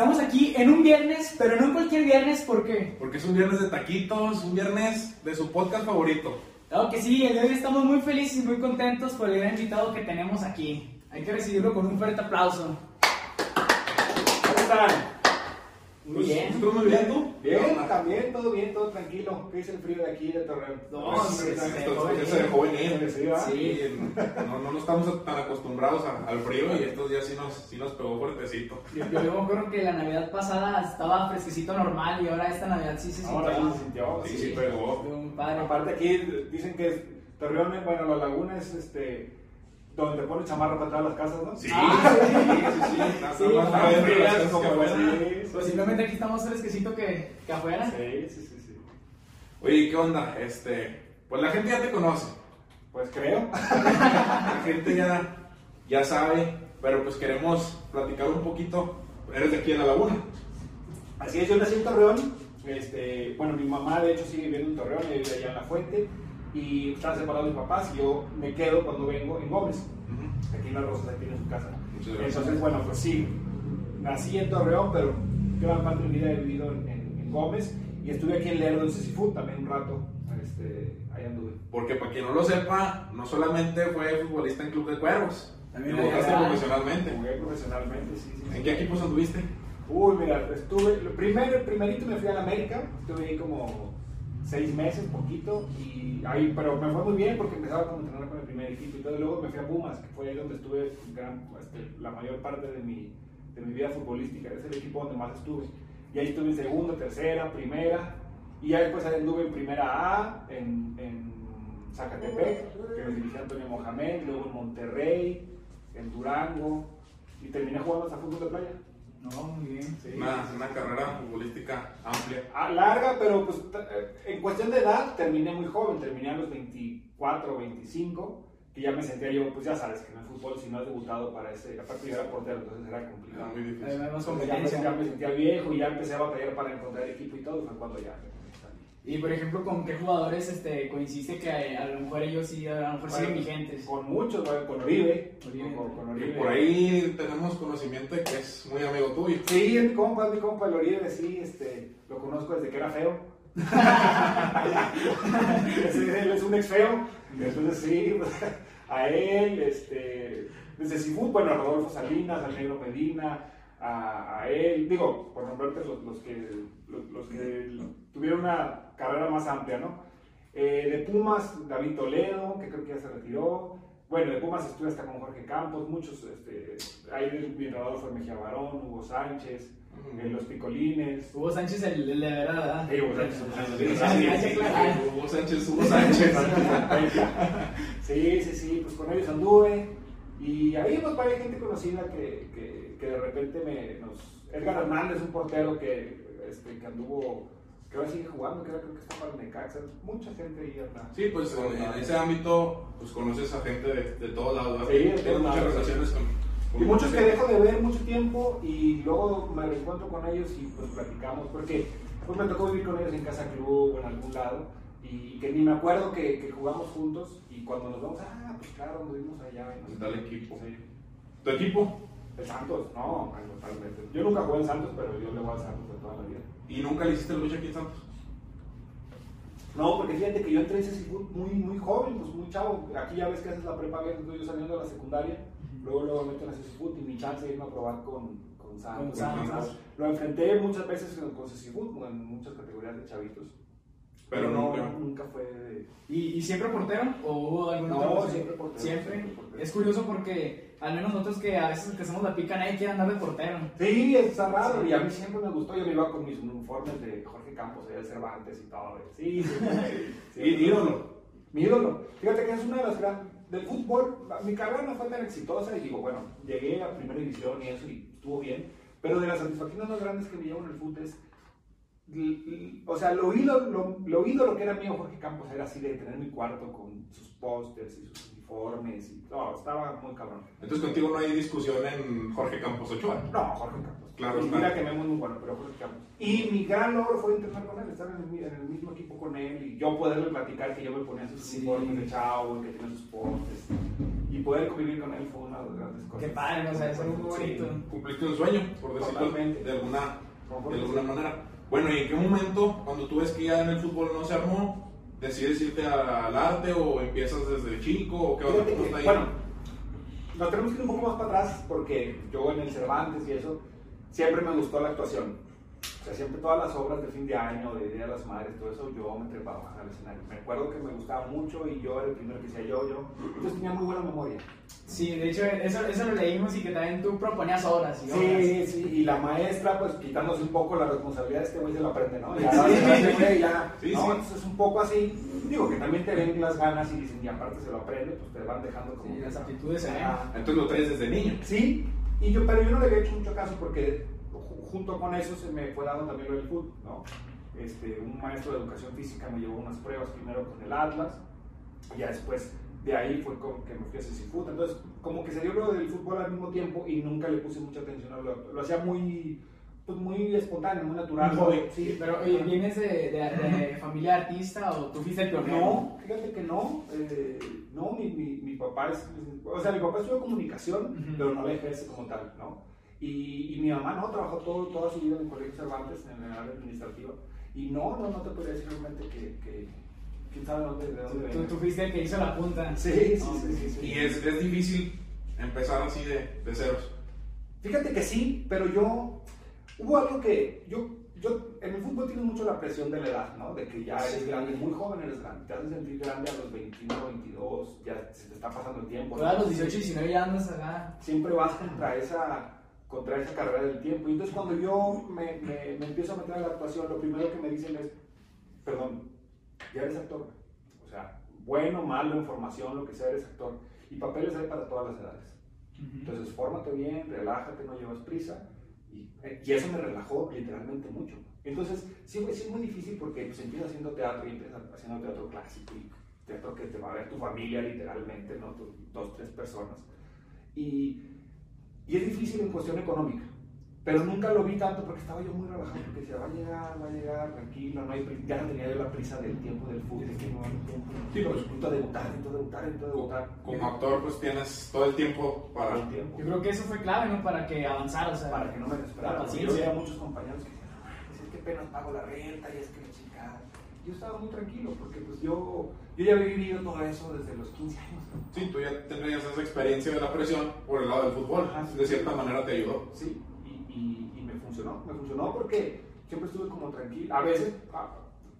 estamos aquí en un viernes, pero no en cualquier viernes, ¿por qué? Porque es un viernes de taquitos, un viernes de su podcast favorito. Claro que sí, el de hoy estamos muy felices y muy contentos por el gran invitado que tenemos aquí. Hay que recibirlo con un fuerte aplauso. ¿Cómo están? Muy bien. ¿Nosotros muy bien tú? Bien, también, todo bien, todo tranquilo. ¿Qué dice el frío de aquí de Torreón? No, Pues, esto- se dejó ya se dejó venir. Sí. No, no, no estamos tan acostumbrados a- al frío y estos días sí nos, sí nos pegó fuertecito. Yo, yo me acuerdo que la Navidad pasada estaba fresquecito normal y ahora esta Navidad sí se Ahora sí sintió. se sintió. Sí, sí. sí pegó. Aparte aquí dicen que Torreón, bueno, la laguna es este donde pone chamarra para todas las casas, ¿no? Sí, Ah, sí, sí, sí. Nada Sí, más frías, como así. Posiblemente aquí estamos fresquecito que, que afuera. Sí, sí, sí, sí. Oye, ¿qué onda? Este, pues la gente ya te conoce. Pues creo. La gente ya, ya sabe, pero pues queremos platicar un poquito. Eres de aquí en la laguna. Así es, yo nací en Torreón. Este, bueno, mi mamá de hecho sigue viviendo en Torreón, ella vive allá en La Fuente. Y están separados mis papás y yo me quedo cuando vengo en Gómez. Aquí en Las Rosas, aquí en su casa. Entonces, bueno, pues sí, nací en Torreón, pero gran parte de mi vida he vivido en, en- en Gómez. Y estuve aquí en Lerdo, en Cecifut, también un rato. Este, ahí anduve. Porque para quien no lo sepa, no solamente fue futbolista en Club de Cuervos, También jugaste profesionalmente. Jugué profesionalmente, sí, sí. sí. ¿En qué equipos anduviste? Uy, mira, estuve, primero, primerito me fui a la América, estuve ahí como seis meses, poquito, y ahí, pero me fue muy bien porque empezaba como entrenar con el primer equipo y todo, luego me fui a Pumas, que fue ahí donde estuve gran, este, la mayor parte de mi, de mi vida futbolística, es el equipo donde más estuve, y ahí estuve en segunda, tercera, primera, y ya después anduve en primera A, en, en Zacatepec, que me dirigía Antonio Mohamed, luego en Monterrey, en Durango, y terminé jugando hasta fútbol de playa. No, muy bien. Sí. Una, una carrera futbolística amplia. Ah, larga, pero pues eh, en cuestión de edad terminé muy joven, terminé a los 24 o 25, que ya me sentía yo, pues ya sabes que en el fútbol si no has debutado para ese, aparte yo era portero, entonces era Era complicado. muy difícil. Me, competencia. ya me sentía viejo y ya empecé a batallar para encontrar equipo y todo, fue cuando ya. Y por ejemplo, ¿con qué jugadores este, coincide que a lo mejor ellos sí, a lo mejor siguen vigentes? Con muchos, con Oribe, Oribe. con, con Y por ahí tenemos conocimiento de que es muy amigo tuyo. Sí, es mi compa, es mi compa, el Oribe, sí, este, lo conozco desde que era feo. Él es un ex feo, entonces sí, pues, a él, este, desde Cifut, bueno, a Rodolfo Salinas, al Negro Medina, a, a él, digo, por nombrarte los, los que, los, los que tuvieron una carrera más amplia, ¿no? Eh, de Pumas, David Toledo, que creo que ya se retiró. Bueno, de Pumas estuve hasta con Jorge Campos, muchos, este, ahí mi entrenador fue Mejía Barón, Hugo Sánchez, eh, los Picolines. Hugo Sánchez, el, el de verdad, Hugo Sánchez, Hugo Sánchez. Hugo Sánchez, Hugo Sánchez. Sí, sí, sí, pues con ellos anduve. Y ahí pues hay gente conocida que, que, que de repente me nos... Edgar Hernández, un portero que, este, que anduvo, que ahora sigue jugando, que ahora creo que está para el Necaxa. Mucha gente ahí anda. Sí, pues en, en ese ámbito pues conoces a gente de, de todos lados. Sí, de todos muchas lados, relaciones con, con Y muchos que dejo de ver mucho tiempo y luego me reencuentro con ellos y pues platicamos, porque pues me tocó vivir con ellos en casa club o en algún lado y que ni me acuerdo que, que jugamos juntos y cuando nos vamos, ah, pues claro, nos vimos allá. En nos- tal equipo. Sí. ¿Tu equipo? El Santos, no, totalmente. Yo nunca jugué en Santos, pero yo le voy al Santos de toda la vida. ¿Y nunca le hiciste lucha aquí en Santos? No, porque fíjate que yo entré en ese muy, muy joven, pues muy chavo. Aquí ya ves que haces la prepa bien, entonces yo saliendo de la secundaria, luego luego me meto en ese fútbol y mi chance de irme a probar con, con Santos. Con Santos. Lo enfrenté muchas veces con, con Cecifut, en muchas categorías de chavitos. Pero nunca. nunca fue de... ¿Y, y siempre portero? ¿O hubo algún No, siempre portero, ¿Siempre? siempre portero. Es curioso porque al menos nosotros que a veces que hacemos la pica nadie quiere andar de portero. Sí, está raro, Sí. y a mí siempre me gustó. Yo me iba con mis uniformes de Jorge Campos, de Cervantes y todo. Sí, sí, sí. sí. ¿Y ídolo? Mi ídolo. Fíjate que es una de las grandes. Del fútbol, mi carrera no fue tan exitosa y digo, bueno, llegué a primera división y eso y estuvo bien. Pero de las satisfacciones más grandes que me llevo en el fútbol es. O sea, lo ídolo, lo, lo ídolo que era mío Jorge Campos era así de tener mi cuarto con sus pósters y sus uniformes y todo, estaba muy cabrón. Entonces contigo no hay discusión en Jorge Campos Ochoa. No, Jorge Campos. Claro Y mira que me es muy bueno, pero Jorge Campos. Y mi gran logro fue entrenar con él, estar en el, en el mismo equipo con él y yo poderle platicar que yo me ponía sus Sí. uniformes de chavo y que tenía sus postes. Y poder convivir con él fue una de las grandes cosas. Qué padre, o sea, es algo muy Sí. bonito. Cumpliste un sueño, por decirlo Totalmente. de alguna, de alguna sí. manera. Bueno, ¿y en qué momento, cuando tú ves que ya en el fútbol no se armó, decides irte al arte o empiezas desde chico o qué onda? Fíjate ¿Cómo que, está ahí? bueno, nos tenemos que ir un poco más para atrás porque yo en el Cervantes y eso, siempre me gustó la actuación. O sea, siempre todas las obras de fin de año, de Día de las Madres, todo eso, yo me trepaba al escenario. Me acuerdo que me gustaba mucho y yo era el primero que decía yo, yo. Entonces tenía muy buena memoria. Sí, de hecho, eso, eso lo leímos y que también tú proponías obras y obras. Sí, sí, y la maestra, pues quitándose un poco la responsabilidad, este güey se lo aprende, ¿no? Ya, Sí. güey ya, Sí, ¿no? sí. Entonces es un poco así. Digo que también te ven las ganas y dicen, y aparte se lo aprende, pues te van dejando como. Sí, las aptitudes. Ajá. Entonces lo traes desde niño. Sí, y yo, pero yo no le había hecho mucho caso porque junto con eso se me fue dando también lo del fútbol, ¿no? Este, un maestro de educación física me llevó unas pruebas primero con el Atlas, y ya después de ahí fue como que me fui a CECIFUT, entonces como que se dio lo del fútbol al mismo tiempo y nunca le puse mucha atención a lo, lo hacía muy, pues muy espontáneo, muy natural. ¿no? Sí, Pero, oye, ¿vienes de, de, de familia artista o tú fuiste el pionero? No, fíjate que no. eh, no, mi, mi, mi papá es. O sea, mi papá estudió comunicación, Ujú. pero no la ejerce como tal, ¿no? Y, y mi mamá no, trabajó todo, toda su vida en el Colegio Cervantes, en el área administrativa. Y no, no, no te podría decir realmente que. que quién sabe dónde, de dónde Tú, tú fuiste el que hizo la punta. Sí, sí, No, sí, sí, sí. Y es, es difícil empezar así de, de ceros. Fíjate que sí, pero yo. Hubo algo que. Yo, yo, en el fútbol tienes mucho la presión de la edad, ¿no? De que ya eres Sí. grande, muy joven eres grande. Te haces sentir grande a los 21, 22, ya se te está pasando el tiempo. Tú a los 18, 19 ya andas acá. siempre vas contra esa, contra esa carrera del tiempo. Y entonces cuando yo me, me, me empiezo a meter a la actuación, lo primero que me dicen es, perdón, ya eres actor. O sea, bueno, malo, en formación, lo que sea, eres actor. Y papeles hay para todas las edades. Entonces, fórmate bien, relájate, no llevas prisa. Y, eh, y eso me relajó literalmente mucho. Entonces, sí, sí es muy difícil porque pues, empiezas haciendo teatro y empiezas haciendo teatro clásico y teatro que te va a ver tu familia literalmente, ¿no? Tu- dos, tres personas. Y, y es difícil en cuestión económica. Pero nunca lo vi tanto porque estaba yo muy relajado, porque decía, va a llegar, va a llegar, tranquilo, no hay ya no tenía yo la prisa del tiempo del fútbol, de que no hay tiempo. Sí, pero necesito debutar, necesito debutar, necesito debutar. Como actor, pues tienes todo el tiempo para el tiempo Yo creo que eso fue clave, ¿no? Para que avanzara, o sea. para que no me desesperara. Yo veía muchos compañeros que decían, "Ah, pues es que apenas pago la renta y es que la chingada. Yo estaba muy tranquilo porque pues yo, yo ya había vivido todo eso desde los 15 años. Sí, tú ya tendrías esa experiencia de la presión por el lado del fútbol. Ajá, sí. De cierta manera te ayudó. Sí, y, y, y me funcionó, me funcionó porque siempre estuve como tranquilo. A veces,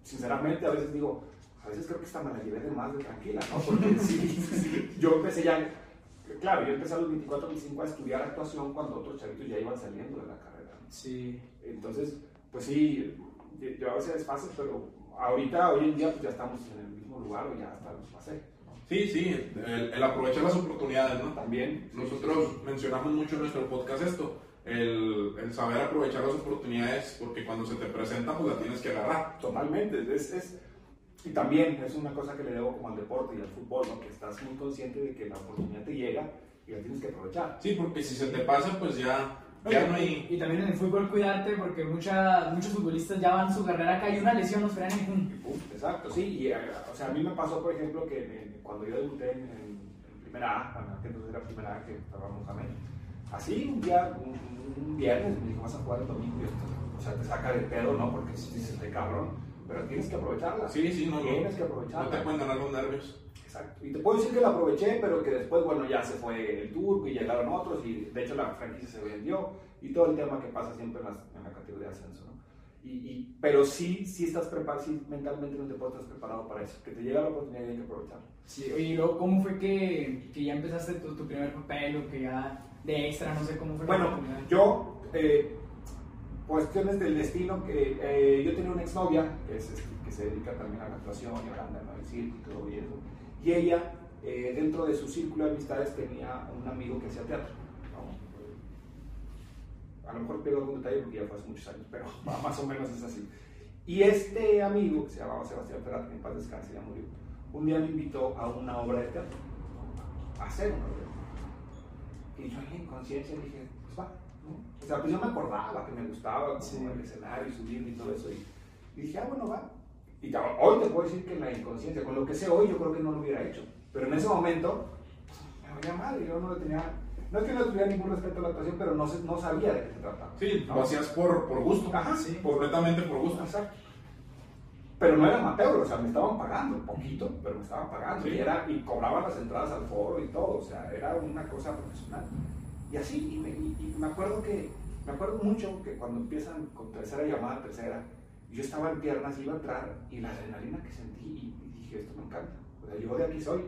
sinceramente, a veces digo, a veces creo que hasta me la llevé de más de tranquila, ¿no? Porque sí, sí, yo empecé ya, claro, yo empecé a los 24, 25 a estudiar actuación cuando otros chavitos ya iban saliendo de la carrera. Sí. Entonces, pues sí, yo a veces es fácil, pero ahorita, hoy en día, pues ya estamos en el mismo lugar o ya hasta los pasé. Sí, sí, el, el aprovechar las oportunidades, ¿no? También. sí, Nosotros mencionamos mucho en nuestro podcast esto, el, el saber aprovechar las oportunidades porque cuando se te presenta pues la tienes que agarrar. Totalmente. Es, es- y también es una cosa que le debo como al deporte y al fútbol, ¿no? que estás muy consciente de que la oportunidad te llega y la tienes que aprovechar. Sí, porque si se te pasa pues ya, ya no hay... Y también en el fútbol cuidarte porque mucha, muchos futbolistas ya van su carrera acá y una lesión nos frenan y Exacto, sí. Y, eh, o sea, a mí me pasó, por ejemplo, que cuando yo debuté en, en- primera A, bueno, que entonces era primera A, que estábamos a medio. Así, un día, un, un viernes, me dijo, vas a jugar el domingo. Y esto, o sea, te saca de pedo, ¿no? Porque si dices, de cabrón. Pero tienes que aprovecharla. Sí, sí, no, no, Tienes que no aprovecharla. te pueden ganar los nervios. Exacto. Y te puedo decir que la aproveché, pero que después, bueno, ya se fue el turco y llegaron otros y de hecho la franquicia se vendió y todo el tema que pasa siempre en, las- en la categoría de ascenso, ¿no? Y, y- pero sí, sí estás preparado, sí mentalmente en el deporte estás preparado para eso, que te llega la oportunidad y hay que aprovecharla. Sí, oye, y luego, ¿cómo fue que, que ya empezaste tu, tu primer papel o que ya de extra, no sé cómo fue la Bueno, yo, eh, cuestiones del destino, que eh, yo tenía una exnovia que, es, este, que se dedica también a la actuación y a anda, ¿no? el circo y todo eso. Y ella, eh, dentro de su círculo de amistades, tenía un amigo que hacía teatro. ¿no? A lo mejor pierdo algún detalle porque ya fue hace muchos años, pero más o menos es así. Y este amigo, que se llamaba Sebastián Ferrat, que en paz descanse, ya murió, un día me invitó a una obra de teatro, a hacer una obra de teatro. Y yo en conciencia dije, pues va, ¿no? O sea, pues yo me acordaba que me gustaba como Sí. el escenario, subir y todo eso. Y, y dije, ah, bueno, va. Y hoy te puedo decir que en la inconsciencia, con lo que sé hoy, yo creo que no lo hubiera hecho. Pero en ese momento, me valía madre, yo no le tenía, no es que no tuviera ningún respeto a la actuación, pero no, no sabía de qué se trataba. Sí, ¿no? lo hacías por, por gusto. Ajá, sí. Completamente por gusto. Exacto. Pero no era amateur, o sea, me estaban pagando, un poquito, pero me estaban pagando. Sí. Y, era, y cobraban las entradas al foro y todo, o sea, era una cosa profesional. Y así, y me, y me acuerdo que, me acuerdo mucho que cuando empiezan con tercera llamada, tercera, yo estaba en piernas, iba a entrar, y la adrenalina que sentí, y, dije, esto me encanta. O sea, yo de aquí soy,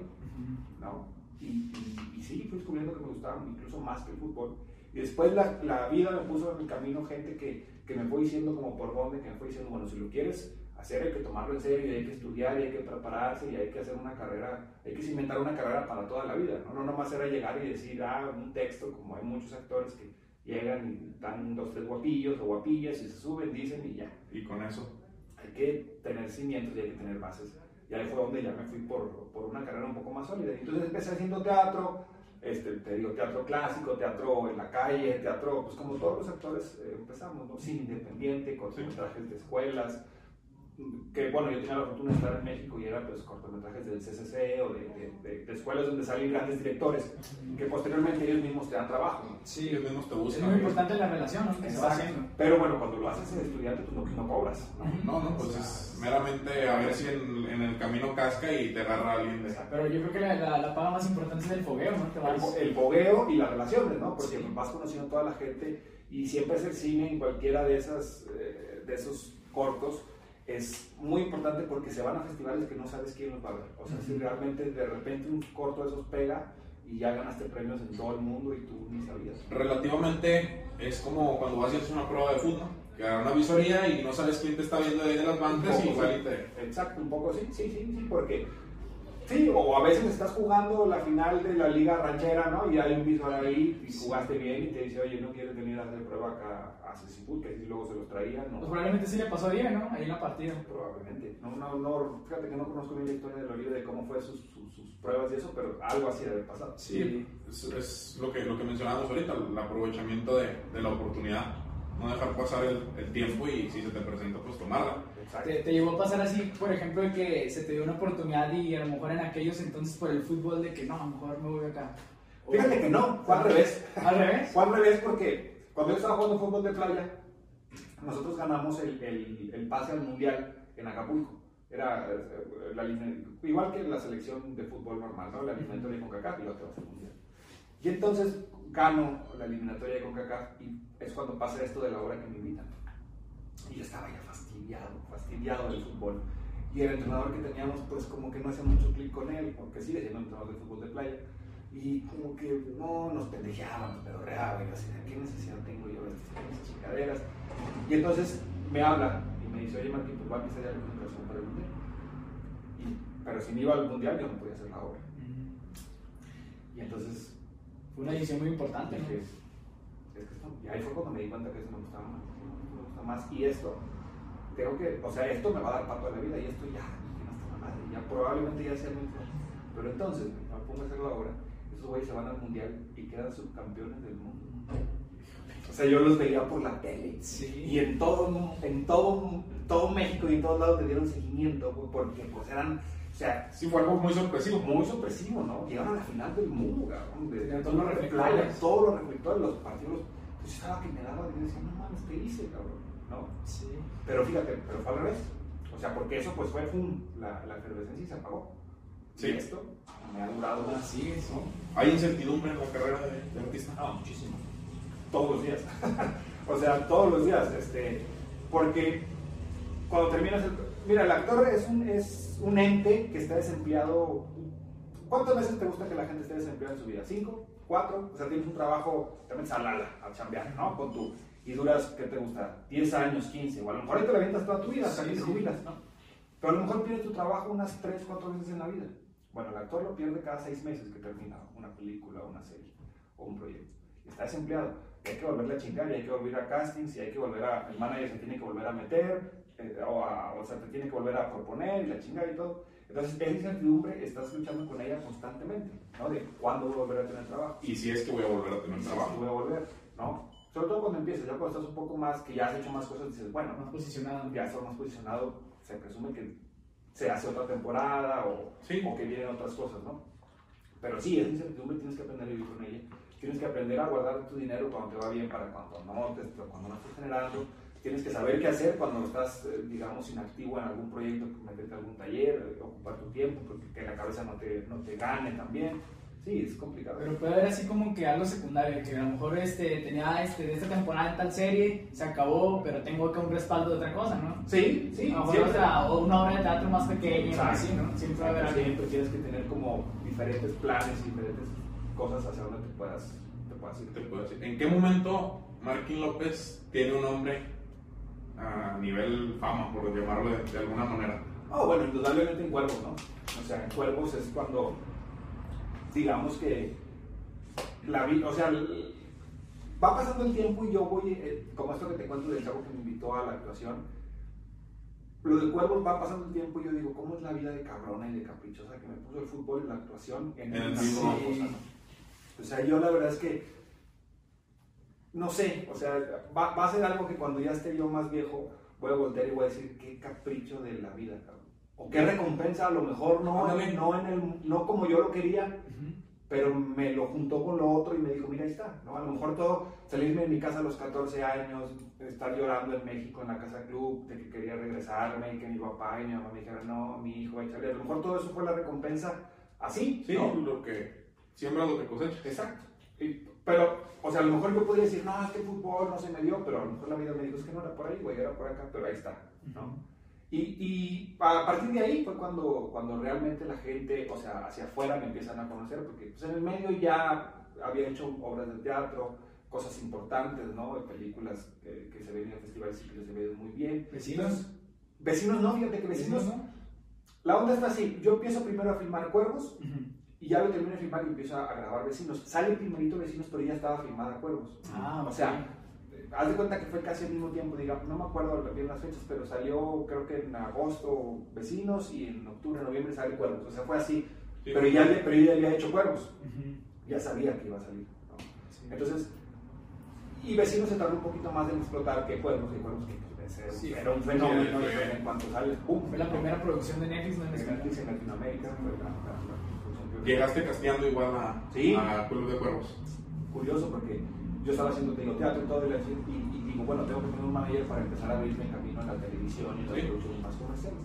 ¿no? Y, y, y sí, fui descubriendo que me gustaba incluso más que el fútbol. Y después la, la vida me puso en mi camino gente que, que me fue diciendo como por dónde, que me fue diciendo, bueno, si lo quieres hacer hay que tomarlo en serio y hay que estudiar y hay que prepararse y hay que hacer una carrera, hay que cimentar una carrera para toda la vida, ¿no? No nomás era llegar y decir, ah, un texto, como hay muchos actores que llegan y dan dos, tres guapillos o guapillas y se suben, dicen y ya. Y con eso. Hay que tener cimientos y hay que tener bases. Y ahí fue donde ya me fui por, por una carrera un poco más sólida. Entonces empecé haciendo teatro, este, te digo, teatro clásico, teatro en la calle, teatro, pues como todos los actores eh, empezamos, ¿no? Cine independiente, cortometrajes de escuelas, que bueno, yo tenía la fortuna de estar en México y era pues cortometrajes del CCC o de, de- de- de escuelas donde salen grandes directores, que posteriormente ellos mismos te dan trabajo, ¿no? Sí, ellos mismos te Es buscan. muy importante la relación, ¿no? Que se va haciendo. Pero bueno, cuando lo haces de estudiante, pues no, no cobras, ¿no? No, no, pues es meramente a ver si en, en el camino casca y te agarra alguien de Pero yo creo que la, la, la paga más importante es el fogueo, ¿no? Te el, vas- fo- el fogueo y las relaciones, ¿no? Porque Sí. vas conociendo a toda la gente y siempre es el cine en cualquiera de, esas, eh, de esos cortos es muy importante porque se van a festivales que no sabes quién los va a ver. O sea, si realmente de repente un corto de esos pega y ya ganaste premios en todo el mundo y tú ni sabías. relativamente es como cuando vas y haces una prueba de fútbol, que una visoría y no sabes quién te está viendo ahí de las bancas y Un poco, igual y sí. te... Exacto, un poco sí, sí, sí, sí, porque sí, o a veces estás jugando la final de la liga ranchera, ¿no? Y hay un visual ahí y jugaste bien y te dice, oye, no quieres venir a hacer prueba acá a Ceciput, que así luego se los traían, ¿no? Pues probablemente sí le pasó bien, ¿no? Ahí en la partida. Probablemente. No, no, no, fíjate que no conozco bien la historia de Oliva de cómo fue sus, sus, sus pruebas y eso, pero algo así debe haber pasado. Sí, es, es lo, que, lo que mencionábamos ahorita, el aprovechamiento de, de la oportunidad, no dejar pasar el, el tiempo y si se te presenta, pues tomarla. ¿Te, te llegó a pasar así, por ejemplo, de que se te dio una oportunidad y a lo mejor en aquellos entonces por el fútbol de que no, a lo mejor me voy acá? O- Fíjate que no, fue al revés. ¿Al revés? Fue al revés porque cuando yo estaba jugando fútbol de playa, nosotros ganamos el, el, el pase al mundial en Acapulco. Era eh, la igual que la selección de fútbol normal, ¿no? La eliminatoria de CONCACAF y la otra al mundial. Y entonces gano la eliminatoria de CONCACAF y es cuando pasa esto de la hora que me invitan. Y yo estaba ya fastidiado, fastidiado del fútbol. Y el entrenador que teníamos, pues como que no hacía mucho clic con él, porque sigue siendo entrenador de fútbol de playa. Y como que no nos pendejeaba, nos pedorreaba. Y yo así, ¿qué necesidad tengo yo de estas chingaderas? Y entonces me habla y me dice, oye Martín, pues va a empezar ya la concentración para el mundial. Y- pero si me iba al mundial, yo no podía hacer la obra. Y entonces Fue una decisión muy importante, es que esto, y ahí fue cuando me di cuenta que eso me gustaba más, me gusta más. Y esto, tengo que, o sea, esto me va a dar para toda la vida y esto ya, la madre, ya probablemente ya sea muy fuerte. Pero entonces, me pongo a hacer la obra, esos güeyes se van al mundial y quedan subcampeones del mundo. O sea, yo los veía por la tele. Sí. Y en todo, en todo, todo México y en todos lados le dieron seguimiento, porque pues eran, o sea, Sí, fue algo muy sorpresivo. muy sorpresivo, ¿no? Llegaron a la final del mundo, cabrón. De, Tenían todos los de reflectores. todos los reflectores, los partidos. Pues yo estaba que me daba y decía, no mames, ¿qué hice, cabrón? ¿No? Sí. Pero fíjate, pero fue al revés. O sea, porque eso pues fue, pum, la, la efervescencia y se apagó. Sí. Y esto me ha durado Ah, sigue, sí. Hay incertidumbre en la carrera de, de artista. No, muchísimo. Todos los días. o sea, todos los días. Este, porque cuando terminas el... Mira, el actor es un, es un ente que está desempleado. ¿Cuántas veces te gusta que la gente esté desempleada en su vida? ¿Cinco? ¿Cuatro? O sea, tienes un trabajo, te metes a chambear, ¿no? Con tu... Y duras, ¿qué te gusta? 10 años, 15. O a lo mejor ahí te la avientas toda tu vida, hasta Sí, que te sí. jubilas, ¿no? Pero a lo mejor pierdes tu trabajo unas 3, 4 veces en la vida. Bueno, el actor lo pierde cada 6 meses que termina una película, una serie o un proyecto. Está desempleado. Y hay que volverle a chingar, y hay que volver a castings, y hay que volver a. El manager se tiene que volver a meter, eh, o, a- o sea, te tiene que volver a proponer y la chingada y todo. Entonces, esa incertidumbre estás luchando con ella constantemente, ¿no? De cuándo voy a volver a tener trabajo. Y si es que voy a volver a tener si trabajo. voy a volver, ¿no? Sobre todo cuando empiezas, ya cuando estás un poco más, que ya has hecho más cosas, dices, bueno, Más posicionado. ya estás más posicionado, se presume que se hace otra temporada o, Sí. o que vienen otras cosas, ¿no? pero sí, esa incertidumbre tienes que aprender a vivir con ella. Tienes que aprender a guardar tu dinero cuando te va bien para cuando no, te, cuando no estás generando. Tienes que saber qué hacer cuando estás, eh, digamos, inactivo en algún proyecto, meterte a algún taller, ocupar tu tiempo, porque que la cabeza no te, no te gane también. Sí, es complicado. Pero puede haber así como que algo secundario, que a lo mejor este, tenía este, de esta temporada en tal serie, se acabó, pero tengo que un respaldo de otra cosa, ¿no? Sí, sí. A lo mejor otra, o una obra de teatro más pequeña, así, ¿no? Siempre va a haber algo. Siempre tienes que tener como diferentes planes y diferentes cosas hacia donde te puedas, te puedas ir. Te puedo decir. ¿En qué momento Marquín López tiene un nombre a nivel fama, por llamarlo de, de alguna manera? Oh, bueno, indudablemente en Cuervos, ¿no? O sea, en Cuervos es cuando digamos que la vida, o sea, va pasando el tiempo y yo voy, eh, como esto que te cuento del chavo que me invitó a la actuación, lo de cuervos va pasando el tiempo y yo digo, ¿cómo es la vida de cabrona y de caprichosa que me puso el fútbol y la actuación en el mismo cosa? O sea, yo la verdad es que, no sé, o sea, va, va, a ser algo que cuando ya esté yo más viejo, voy a voltear y voy a decir, qué capricho de la vida, cabrón. O qué recompensa, a lo mejor no, no, en el, no como yo lo quería, pero me lo juntó con lo otro y me dijo, mira, ahí está, ¿no? A lo mejor todo, salirme de mi casa a los 14 años, estar llorando en México en la casa club, de que quería regresarme y que mi papá y mi mamá me dijeran, no, mi hijo va a lo mejor todo eso fue la recompensa así, Sí, ¿no? lo que siembra lo que cosecha. Exacto. Y, pero, o sea, a lo mejor yo podría decir, no, es que el fútbol no se me dio, pero a lo mejor la vida me dijo, es que no era por ahí, güey, era por acá, pero ahí está, ¿no? Y, y, a partir de ahí fue cuando, cuando realmente la gente, o sea, hacia afuera me empiezan a conocer, porque pues, en el medio ya había hecho obras de teatro, cosas importantes, ¿no? Películas que, que se ven en festivales y que se ven muy bien. ¿Vecinos? Vecinos no, fíjate que vecinos, ¿Vecinos no. La onda está así, yo empiezo primero a filmar Cuervos, uh -huh. Y ya lo termino de filmar y empiezo a, grabar Vecinos. Sale primerito Vecinos, pero ya estaba filmada Cuervos. Ah, o sea, haz de cuenta que fue casi al mismo tiempo, digamos, no me acuerdo bien las fechas, pero salió creo que en agosto Vecinos y en octubre, noviembre sale Cuervos, o sea, fue así, sí, pero, ya, pero ya había hecho Cuervos, uh -huh. ya sabía que iba a salir. ¿no? Sí. Entonces, y Vecinos se tardó un poquito más en explotar que Cuervos, y Cuervos que pues, sí, era un fenómeno sí, en cuanto sale, ¡pum! Fue la primera producción de Netflix, ¿no? En Netflix en Latinoamérica, fue la, la, la, Llegaste casteando igual a, ¿Sí? a Club de Cuervos. Curioso porque yo estaba haciendo digo, teatro y todo, y, y, y, digo, bueno, tengo que tener un manager para empezar a abrirme camino en la televisión y en las Sí. producciones más comerciales.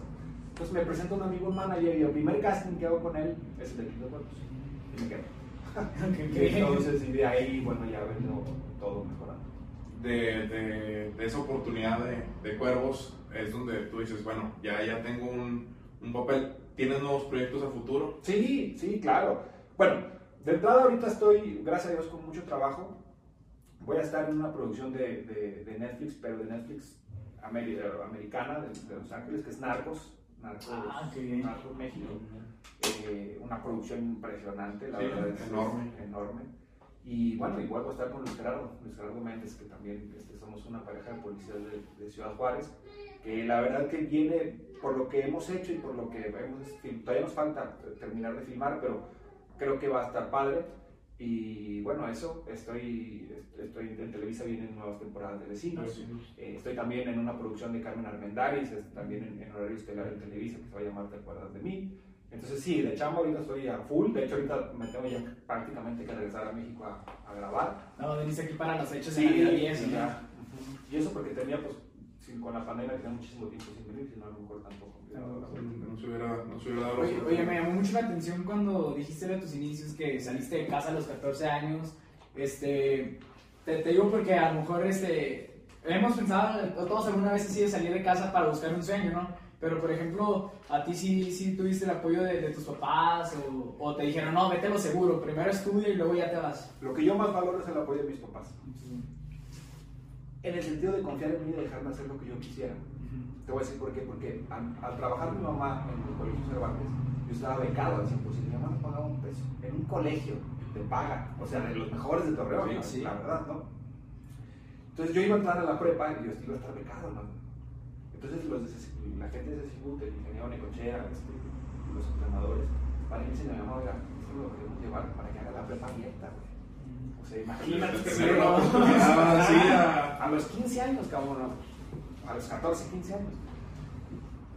Entonces me presenta un amigo, un manager, y el primer casting que hago con él es el de Club de Cuervos. Y me quedo. Entonces, y de ahí, bueno, ya venido todo mejorando. De, de, de esa oportunidad de, de Cuervos es donde tú dices, bueno, ya, ya tengo un papel. ¿Tienes nuevos proyectos a futuro? Sí, sí, claro. Bueno, de entrada ahorita estoy, gracias a Dios, con mucho trabajo. Voy a estar en una producción de, de, de Netflix, pero de Netflix ameri americana, de, de, Los Ángeles, que es Narcos. Narcos, ah, qué bien. Narcos México. Eh, una producción impresionante, la Sí, verdad es enorme. enorme. Y bueno, igual voy a estar con Luis Gerardo, Luis Gerardo Méndez, que también este, somos una pareja de policías de, de, Ciudad Juárez, que la verdad que viene por lo que hemos hecho y por lo que hemos, todavía nos falta terminar de filmar, pero creo que va a estar padre. Y bueno, eso, estoy, estoy en Televisa, vienen nuevas temporadas de Vecinos. Eh, estoy también en una producción de Carmen Armendáriz, también en, en horario estelar en Televisa, que se va a llamar Te acuerdas de mí. Entonces sí, de chamba ahorita estoy a full, de hecho ahorita me tengo ya prácticamente que regresar a México a, a grabar. No, veniste aquí para los hechos Sí, de la vida y eso, ya. y eso porque tenía pues, sin- con la pandemia tenía muchísimo tiempo sin venir, si no a lo mejor tampoco. No se hubiera, no se hubiera dado Oye, oye, me llamó mucho la atención cuando dijiste de tus inicios que saliste de casa a los 14 años. Este, te, te digo porque a lo mejor este, hemos pensado, todos alguna vez así de salir de casa para buscar un sueño, ¿no? Pero por ejemplo, a ti sí, sí tuviste el apoyo de, de tus papás o, o te dijeron, no, vete lo seguro, primero estudia y luego ya te vas. Lo que yo más valoro es el apoyo de mis papás, en el sentido de confiar en mí y de dejarme hacer lo que yo quisiera. Te voy a decir por qué, porque al, al trabajar mi mamá en el colegio Cervantes, yo estaba becado al 100%, mi mamá no pagaba un peso, en un colegio te paga, o sea, de los mejores de Torreón, Sí, ¿no? sí. la verdad, ¿no? Entonces yo iba a entrar a la prepa y yo iba a estar becado, ¿no? Entonces los de la gente de Cecibut, el ingeniero Necochea, este, los entrenadores, para mí me mi mamá, oiga, esto lo queremos llevar para que haga la prepa abierta, güey. O sea, imagínate. Sí, una ¿no? a- a los 15 años, cabrón, a los 14, 15 años.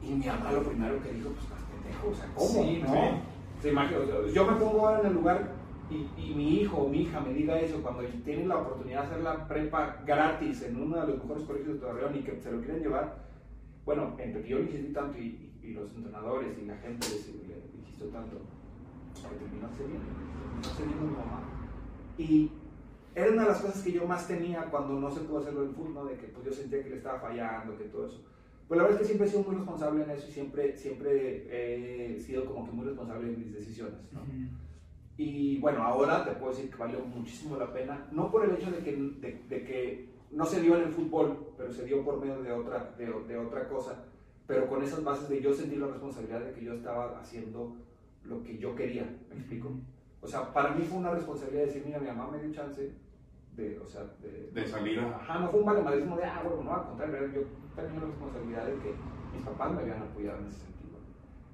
Y mi mamá lo primero que dijo, pues, pendejo, o sea, ¿cómo? Sí, ¿no? Se yo me pongo ahora en el lugar y, y mi hijo o mi hija me diga eso cuando tienen la oportunidad de hacer la prepa gratis en uno de los mejores colegios de Torreón y que se lo quieren llevar. Bueno, entre que yo le insistí tanto y, y- y los entrenadores y la gente le insistió tanto, que terminó cediendo, terminó cediendo mi mamá. Y era una de las cosas que yo más tenía cuando no se pudo hacerlo en fútbol, ¿no? de que pues, yo sentía que le estaba fallando, que todo eso. Pues la verdad es que siempre he sido muy responsable en eso y siempre, siempre he sido como que muy responsable en mis decisiones. ¿no? Y bueno, ahora te puedo decir que valió muchísimo la pena, no por el hecho de que, de, de que no se dio en el fútbol, pero se dio por medio de otra, de, de otra cosa, pero con esas bases de yo sentir la responsabilidad de que yo estaba haciendo lo que yo quería, ¿me explico? O sea, para mí fue una responsabilidad decir, mira, mi mamá me dio chance de, o sea, de, De salir a... Ajá, no fue un valemadrismo de, ah, bueno, no, al contrario, yo tenía la responsabilidad de que mis papás me habían apoyado en ese sentido.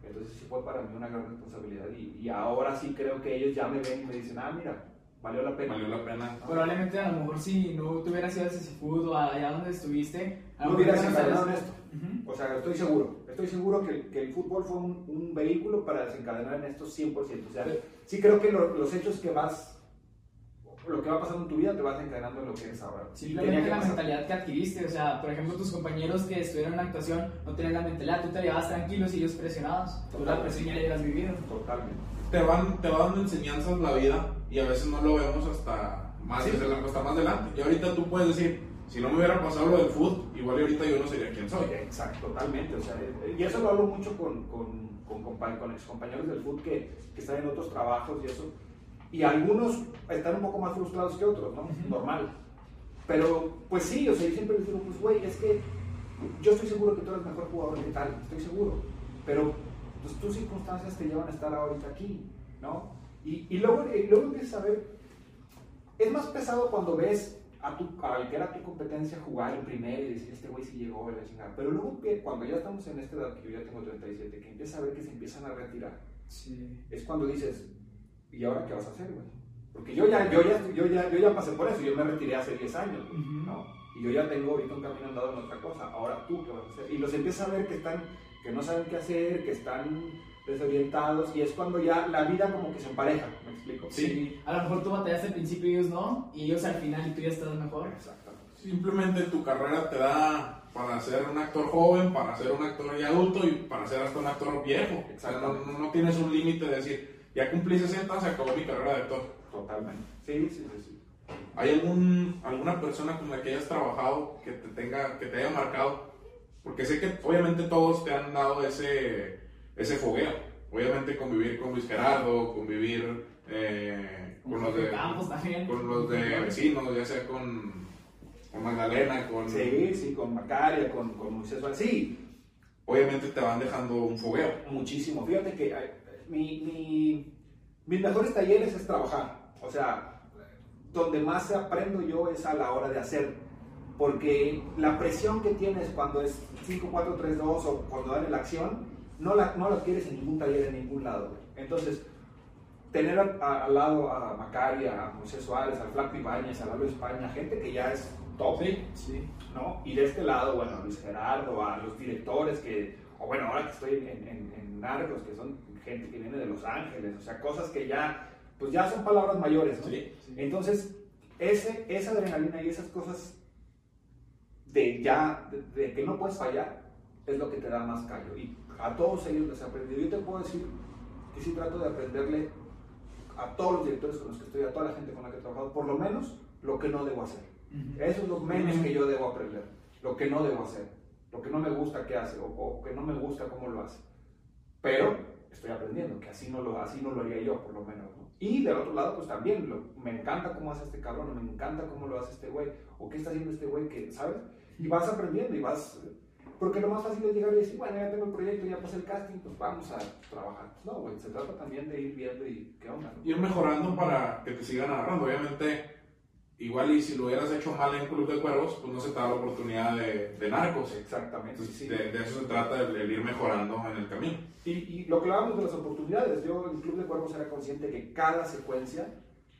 Entonces sí fue para mí una gran responsabilidad y, y ahora sí creo que ellos ya me ven y me dicen, ah, mira, valió la pena. Valió la pena. Probablemente a lo mejor si no te hubieras ido a Cecifood o allá donde estuviste, No hubieras encadenado esto. Ujú. O sea, estoy seguro, estoy seguro que, que el fútbol fue un, un vehículo para desencadenar en esto 100%. O sea, Pero- sí creo que lo- los hechos que vas, lo que va pasando en tu vida te vas encadenando en lo que eres ahora. Simplemente que la pasar. mentalidad que adquiriste, o sea, por ejemplo, tus compañeros que estuvieron en la actuación no tenían la mentalidad, tú te llevabas tranquilos y ellos presionados. Tú la Totalmente. presión ya la habías vivido. Totalmente. Te, van, te va dando enseñanzas la vida y a veces no lo vemos hasta más, Sí. hasta más adelante. Y ahorita tú puedes decir, si no me hubiera pasado lo del fútbol, igual ahorita yo no sería quien soy. Exacto, totalmente. O sea, eh, y eso lo hablo mucho con, con, con, con excompañeros del fútbol que, que están en otros trabajos y eso. Y algunos están un poco más frustrados que otros, ¿no? Ujú. Normal. Pero, pues sí, o sea, yo siempre les digo, pues güey, es que yo estoy seguro que tú eres mejor jugador que tal, estoy seguro. Pero, pues tus circunstancias te llevan a estar ahorita aquí, ¿no? Y, y luego, y luego empiezas a ver, es más pesado cuando ves a tu, al que era tu competencia jugar en primera y decir, este güey sí llegó, la chingada. Pero luego, que cuando ya estamos en esta edad, que yo ya tengo 37, que empiezas a ver que se empiezan a retirar, Sí. es cuando dices, ¿y ahora qué vas a hacer, güey? Porque yo ya, yo, ya, yo, ya, yo ya pasé por eso, yo me retiré hace 10 años, güey, Ujú. ¿no? Y yo ya tengo ahorita un camino andado en otra cosa, ahora tú qué vas a hacer. Y los empiezas a ver que están, que no saben qué hacer, que están desorientados, y es cuando ya la vida como que se empareja, ¿me explico? Sí. A lo mejor tú batallaste al principio y ellos no, y ellos al final y tú ya estás mejor. Exactamente. Simplemente tu carrera te da para ser un actor joven, para ser un actor ya adulto y para ser hasta un actor viejo. O sea, no, no- no tienes un límite de decir, ya cumplí 60, se acabó mi carrera de actor. Totalmente. Sí, sí, sí. sí. ¿Hay algún, alguna persona con la que hayas trabajado que te, tenga, que te haya marcado? Porque sé que obviamente todos te han dado ese, ese fogueo. Obviamente convivir con Luis Gerardo, convivir eh, con, los de, con los de vecinos, ya sea con, con Magdalena, con... Sí, sí, con Macaria, con, con Moisés. Sí, Obviamente te van dejando un fogueo. muchísimo. Fíjate que eh, mi, mi- mis mejores talleres es trabajar. O sea, donde más aprendo yo es a la hora de hacer. Porque la presión que tienes cuando es 5, 4, 3, 2 o cuando dan la acción, no la, no la adquieres en ningún taller, en ningún lado. güey. Entonces, tener a- a- al lado a Macaria, a Moisés Suárez, al Flaco Ibáñez, a Lalo España, gente que ya es top. Sí. ¿no? Y de este lado, bueno, a Luis Gerardo, a los directores que, o bueno, ahora que estoy en, en, en Narcos, que son gente que viene de Los Ángeles, o sea, cosas que ya, pues ya son palabras mayores, ¿no? Sí. Entonces, ese, esa adrenalina y esas cosas de ya, de, de que no puedes fallar, es lo que te da más callo. Y a todos ellos les he aprendido. Yo te puedo decir que sí trato de aprenderle a todos los directores con los que estoy, a toda la gente con la que he trabajado, por lo menos lo que no debo hacer. Ujú. Eso es lo menos que yo debo aprender, lo que no debo hacer, lo que no me gusta que hace o, o que no me gusta cómo lo hace. Pero estoy aprendiendo que así no lo, así no lo haría yo, por lo menos. ¿no? Y del otro lado, pues también, lo- me encanta cómo hace este cabrón, me encanta cómo lo hace este güey, o qué está haciendo este güey, que, ¿sabes? Y vas aprendiendo y vas... Porque lo más fácil es llegar y decir, bueno, ya tengo el proyecto, ya pasé el casting, pues vamos a trabajar. No, güey, se trata también de ir viendo y qué onda, ¿no? Ir mejorando para que te sigan agarrando. Obviamente, igual y si lo hubieras hecho mal en Club de Cuervos, pues no se te da la oportunidad de, de narcos. Exactamente, Entonces, sí. de, de eso se trata, el, el ir mejorando en el camino. Y, y lo que hablábamos de las oportunidades, yo en Club de Cuervos era consciente que cada secuencia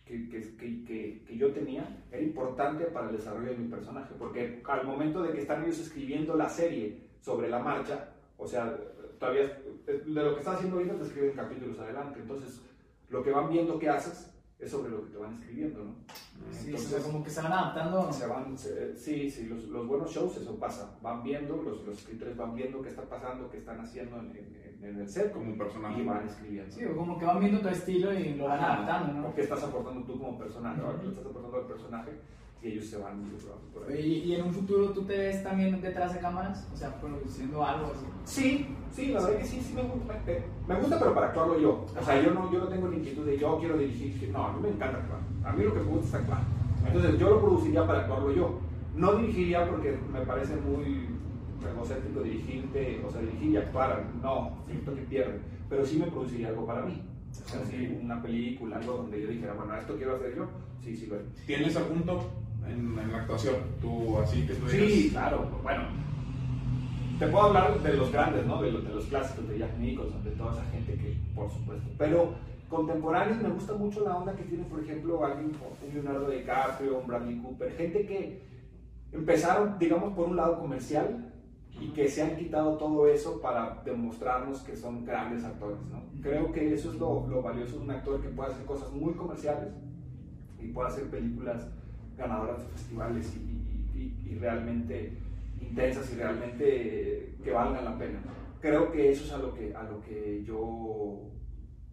que, que, que, que- yo tenía era importante para el desarrollo de mi personaje, porque al momento de que están ellos escribiendo la serie sobre la marcha, o sea, todavía, eh, de lo que estás haciendo ahorita te escriben capítulos adelante. Entonces, lo que van viendo que haces es sobre lo que te van escribiendo, ¿no? Sí, Entonces, o sea, como que se van adaptando. se van, se- sí, sí, los, los buenos shows eso pasa. Van viendo, los, los escritores van viendo qué está pasando, qué están haciendo en, en- en el set Como un personaje. y van escribiendo. Sí, o como que van viendo tu estilo y lo van Ajá. adaptando, ¿no? O qué estás aportando tú como personaje, ¿no? ¿Qué estás aportando al personaje? Y ellos se van por ahí. Y, y en un futuro tú te ves también detrás de cámaras, o sea, produciendo algo así. Sí, sí, la verdad que sí, sí me gusta. Me, me gusta, pero para actuarlo yo. O sea, yo no, yo no tengo la inquietud de yo quiero dirigir. No, a mí me encanta actuar. A mí lo que me gusta es actuar. Entonces yo lo produciría para actuarlo yo. No dirigiría porque me parece muy egocéntrico dirigirte, o sea, dirigir y actuar. No, siento que pierde. Pero sí me produciría algo para mí. O sea, sí, una película, algo donde yo dijera, bueno, esto quiero hacer yo. Sí, sí, lo haría. ¿Tienes algún top en, en la actuación? Tú, así que tú Sí, digas, claro. Bueno, te puedo hablar de los grandes, ¿no? De los, de los clásicos, de Jack Nicholson, de toda esa gente que, por supuesto. Pero contemporáneos me gusta mucho la onda que tiene, por ejemplo, alguien como un Leonardo DiCaprio, un Bradley Cooper, gente que empezaron, digamos, por un lado comercial y que se han quitado todo eso para demostrarnos que son grandes actores, ¿no? Creo que eso es lo, lo valioso de un actor que puede hacer cosas muy comerciales y puede hacer películas ganadoras de festivales y, y- y- realmente intensas y realmente que valgan la pena. Creo que eso es a lo que, a lo que yo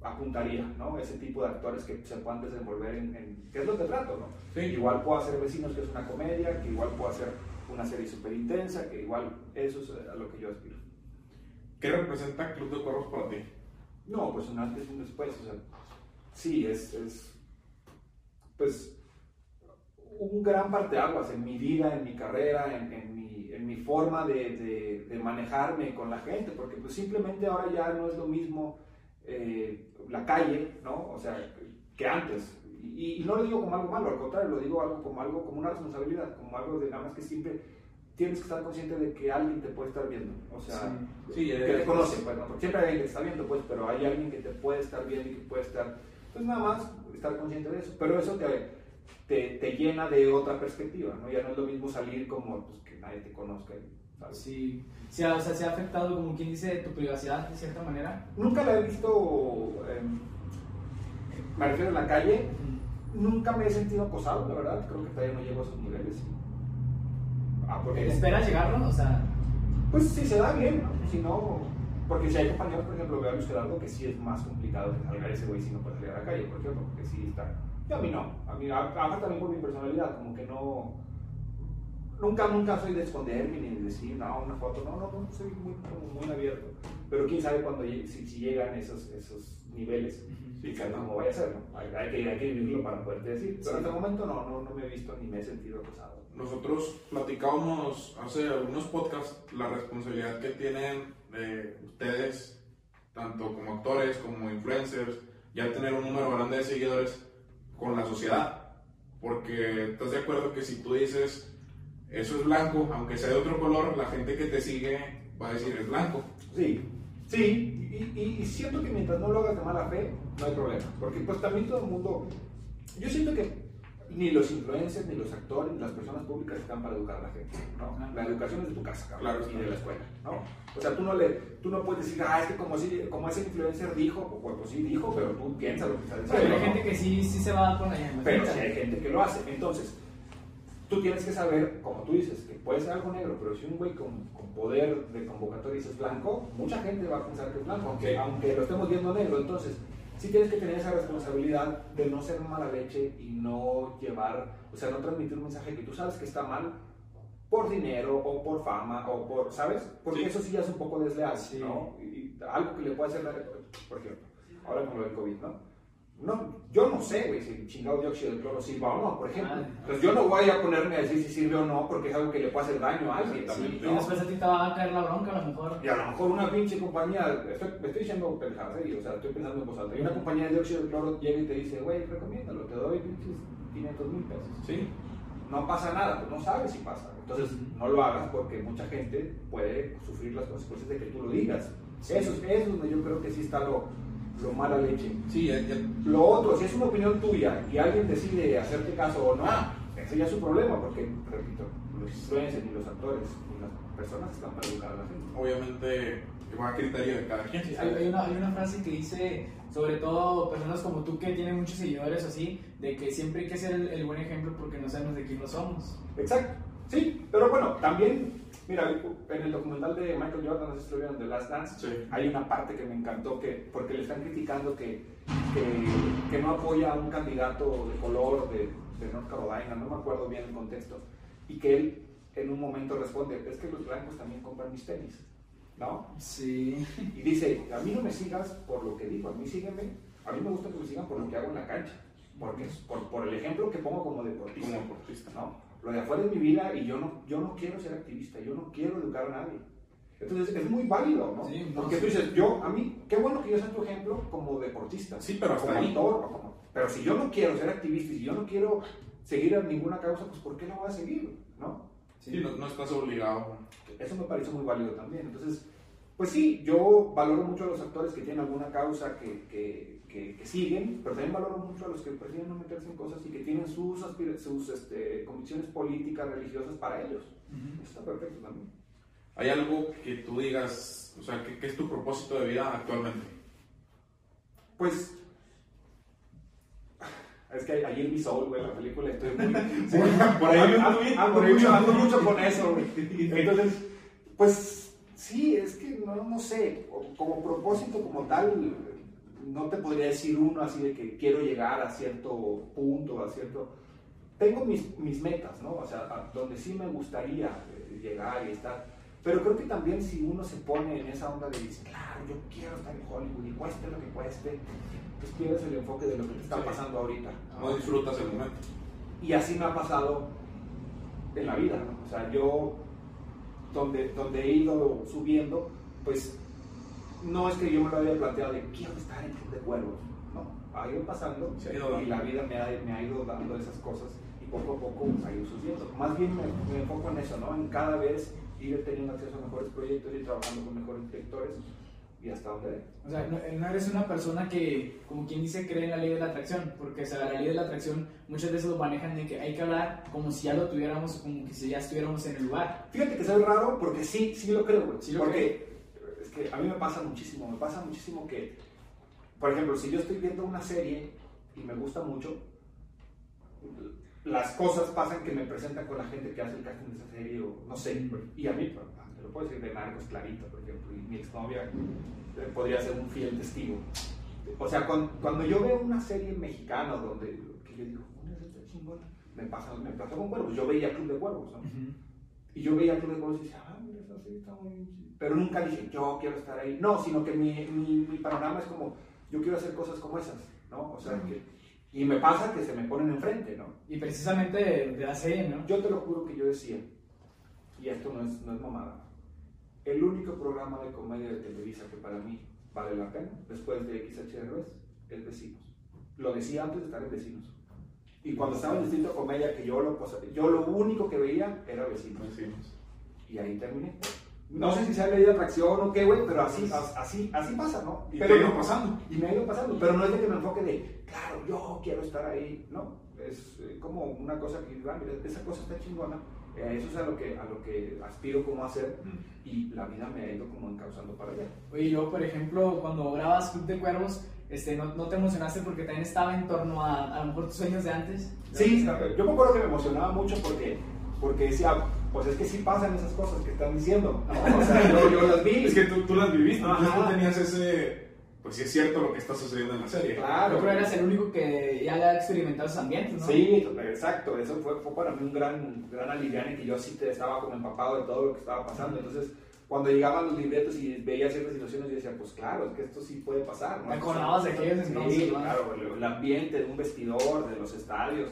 apuntaría, ¿no? Ese tipo de actores que se puedan desenvolver en, en ¿qué es lo que trato, no? Sí. Igual puedo hacer Vecinos, que es una comedia, que igual puedo hacer una serie súper intensa, que igual eso es a lo que yo aspiro. ¿qué representa Club de Cuervos para ti? No, pues un antes y un después, o sea, sí, es, es pues un gran parteaguas en mi vida, en mi carrera, en, en mi, en mi forma de, de- de manejarme con la gente, porque pues simplemente ahora ya no es lo mismo eh, la calle, ¿no? O sea, que antes. Y, y no lo digo como algo malo, al contrario, lo digo algo como algo como una responsabilidad, como algo de nada más que siempre tienes que estar consciente de que alguien te puede estar viendo, o sea, Sí, que te conoce, pues, ¿no? Porque siempre hay alguien que te está viendo, pues, pero hay alguien que te puede estar viendo y que puede estar, pues nada más estar consciente de eso. Pero eso te, te, te llena de otra perspectiva, ¿no? Ya no es lo mismo salir como pues, que nadie te conozca, ¿sabes? Sí, sí, o sea, se ha afectado, como quien dice, tu privacidad de cierta manera. Nunca la he visto, eh, me refiero en la calle, nunca me he sentido acosado, la verdad, creo que todavía no llego a esos niveles. Ah, porque ¿Esperas llegarlo? O sea, Pues si se da bien, ¿no? Si no, porque si hay compañeros, por ejemplo, veo a Luis Gerardo que sí es más complicado que salga ese güey si no puede salir a la calle, por ejemplo, porque sí está. Y a mí no, a mí, a- aparte también por mi personalidad, como que no. Nunca, nunca soy de esconderme ni de decir, no, una foto, no, no, no, soy muy, como muy abierto. Pero quién sabe cuando si, si llegan esos, esos niveles, Sí, y cómo vaya a ser, ¿no? Hay, hay que, hay que vivirlo para poderte decir. Pero Sí. hasta el momento no, no, no me he visto ni me he sentido acosado. Nosotros platicábamos hace algunos podcasts la responsabilidad que tienen eh, ustedes, tanto como actores como influencers, ya tener un número grande de seguidores con la sociedad. Porque estás de acuerdo que si tú dices eso es blanco, aunque sea de otro color, la gente que te sigue va a decir es blanco. Sí, sí, y, siento que mientras no lo hagas de mala fe, no hay problema. Porque pues también todo el mundo, yo siento que ni los influencers, ni los actores, ni las personas públicas están para educar a la gente, ¿no? La educación es de tu casa, Claro, y de la escuela, ¿no? O sea, tú no, le, tú no puedes decir, ah, es que como, si, como ese influencer dijo, pues, pues sí dijo, pero tú piensas lo que está diciendo. pero hay gente que sí, sí se va con la Pero sí hay gente que lo hace. Entonces, tú tienes que saber, como tú dices, que puede ser algo negro, pero si un güey con, con poder de convocatoria dice es blanco, mucha gente va a pensar que es blanco, aunque, aunque lo estemos viendo negro. Entonces, sí tienes que tener esa responsabilidad de no ser mala leche y no llevar, o sea, no transmitir un mensaje que tú sabes que está mal por dinero o por fama o por, ¿sabes? Porque Sí. eso sí ya es un poco desleal, Sí. ¿no? Y, y algo que le puede hacer, por ejemplo, ahora con lo del COVID, ¿no? No, yo no sé, güey, si el chingado dióxido de cloro sirva o no, por ejemplo. Ah, Entonces yo no voy a ponerme a decir si sirve o no, porque es algo que le puede hacer daño a alguien también. Sí, y ¿no? después a ti te va a caer la bronca a lo mejor. Y a lo mejor una pinche compañía, estoy, me estoy diciendo pendejadas, o sea, estoy pensando en voz alta. Y una compañía de dióxido de cloro llega y te dice, güey, recomiéndalo, te doy pinches 500 mil pesos. Sí, No pasa nada, pues no sabes si pasa. Entonces no lo hagas porque mucha gente puede sufrir las consecuencias de que tú lo digas. Eso, es- eso es donde yo creo que sí está lo, lo mala leche. sí, ya- ya- Lo otro, si es una opinión tuya y alguien decide hacerte caso o no, Ah. ese ya es su problema, porque, repito, los influencers, ni los actores, ni las personas están para educar a la gente. obviamente va a criterio de cada quien. Sí, hay, hay una, hay una frase que dice, sobre todo personas como tú que tienen muchos seguidores así, de que siempre hay que ser el, el buen ejemplo porque no sabemos de quién lo somos. Exacto, sí, pero bueno, también, mira, en el documental de Michael Jordan, no sé si lo vieron, The Last Dance, Sí. hay una parte que me encantó que, porque le están criticando que, que, que no apoya a un candidato de color de, de North Carolina, no me acuerdo bien el contexto, y que él en un momento responde, es que los blancos también compran mis tenis, ¿no? Sí. Y dice, a mí no me sigas por lo que digo, a mí sígueme, a mí me gusta que me sigan por lo que hago en la cancha, porque por, por el ejemplo que pongo como deportista. Como deportista. ¿no? Lo de afuera es mi vida y yo no, yo no quiero ser activista, yo no quiero educar a nadie. Entonces es muy válido, ¿no? Sí, no, Porque sí. tú dices, yo, a mí, qué bueno que yo sea tu ejemplo como deportista. Sí, pero hasta como ahí. actor, o como- pero si yo no quiero ser activista y si yo no quiero seguir a ninguna causa, pues ¿por qué no voy a seguir? ¿no? Sí, no, no estás obligado. Eso me parece muy válido también. Entonces, pues sí, yo valoro mucho a los actores que tienen alguna causa que, que, que- que siguen, pero también valoro mucho a los que prefieren no meterse en cosas y que tienen sus, sus este, convicciones políticas, religiosas para ellos. Eso está perfecto también. ¿Hay algo que tú digas, o sea, ¿qué, qué es tu propósito de vida actualmente? Pues. Es que ayer vi Soul, güey, la película, estoy muy. por ahí ando, ando mucho, ando mucho con eso, güey. Entonces, pues sí, es que no, no sé, como propósito como tal, no te podría decir uno así de que quiero llegar a cierto punto, a cierto... Tengo mis, mis metas, ¿no? O sea, a donde sí me gustaría eh, llegar y estar. Pero creo que también si uno se pone en esa onda de decir, claro, yo quiero estar en Hollywood y cueste lo que cueste, pues pierdes el enfoque de lo que te está pasando ahorita. No disfrutas el momento. Y así me ha pasado en la vida, ¿no? O sea, yo, donde, donde he ido subiendo, pues no es que yo me lo haya planteado de quiero estar en Club de Cuervos, no, ha ido pasando y la vida me ha, me ha ido dando esas cosas y poco a poco pues, ha ido subiendo. Más bien me, me enfoco en eso, ¿no? En cada vez ir teniendo acceso a mejores proyectos, ir trabajando con mejores directores y hasta donde. O sea, no, no eres una persona que, como quien dice, cree en la ley de la atracción, porque o sea, la ley de la atracción muchas veces lo manejan de que hay que hablar como si ya lo tuviéramos, como que si ya estuviéramos en el lugar. Fíjate que soy raro porque sí, sí lo creo, güey. Sí lo porque es que a mí me pasa muchísimo, me pasa muchísimo que, por ejemplo, si yo estoy viendo una serie y me gusta mucho, las cosas pasan que me presentan con la gente que hace el casting de esa serie o no sé. Y a mí, te lo puedo decir de Narcos clarito, por ejemplo, y mi exnovia eh, podría ser un fiel testigo. O sea, cuando, cuando yo veo una serie mexicana donde que yo digo, "Una serie está chingona", me pasa, me pasó con Cuervos. Yo veía Club de Cuervos, ¿no? Y yo veía de Cuervos y decía, ah, mira, esa serie está muy bien chida". Pero nunca dije, yo quiero estar ahí. No, sino que mi, mi, mi panorama es como, yo quiero hacer cosas como esas, ¿no? O sea, que... Y me pasa que se me ponen enfrente, ¿no? Y precisamente de, serie, ¿no? Yo te lo juro que yo decía, y esto no es, no es mamada, el único programa de comedia de Televisa que para mí vale la pena, después de XHRS, es Vecinos. Lo decía antes de estar en Vecinos. Y cuando estaba en el Distrito de Comedia, que yo lo, pues, yo lo único que veía era Vecinos. Decimos. Y ahí terminé. No sé si sea ley de atracción o qué, güey, pero así, así, así pasa, ¿no? Y pero te ha ido pasando. Y me ha ido pasando, pero no es de que me enfoque de, claro, yo quiero estar ahí, no. Es eh, como una cosa que, ah, mira, esa cosa está chingona, eh, eso es a lo, que, a lo que aspiro como hacer y la vida me ha ido como encauzando para allá. Oye, yo, por ejemplo, cuando grabas Club de Cuervos, este, ¿no, no te emocionaste porque también estaba en torno a, a lo mejor tus sueños de antes? Sí, yo me acuerdo que me emocionaba mucho porque, porque decía, pues es que sí pasan esas cosas que están diciendo, ¿no? O sea, yo, yo las vi. Es que tú, tú las viviste, Ajá. tú tenías ese. Pues sí, es cierto lo que está sucediendo en la serie. Claro. Yo creo que eras el único que ya había experimentado esos ambientes, ¿no? Sí, exacto, eso fue, fue para mí un gran, gran aliviane que yo sí te estaba como empapado de todo lo que estaba pasando. Entonces, cuando llegaban los libretos y veía ciertas situaciones, yo decía, pues claro, es que esto sí puede pasar. ¿no? ¿Te acordabas de aquellos Sí, entonces, no? claro, el, ambiente de un vestidor, de los estadios,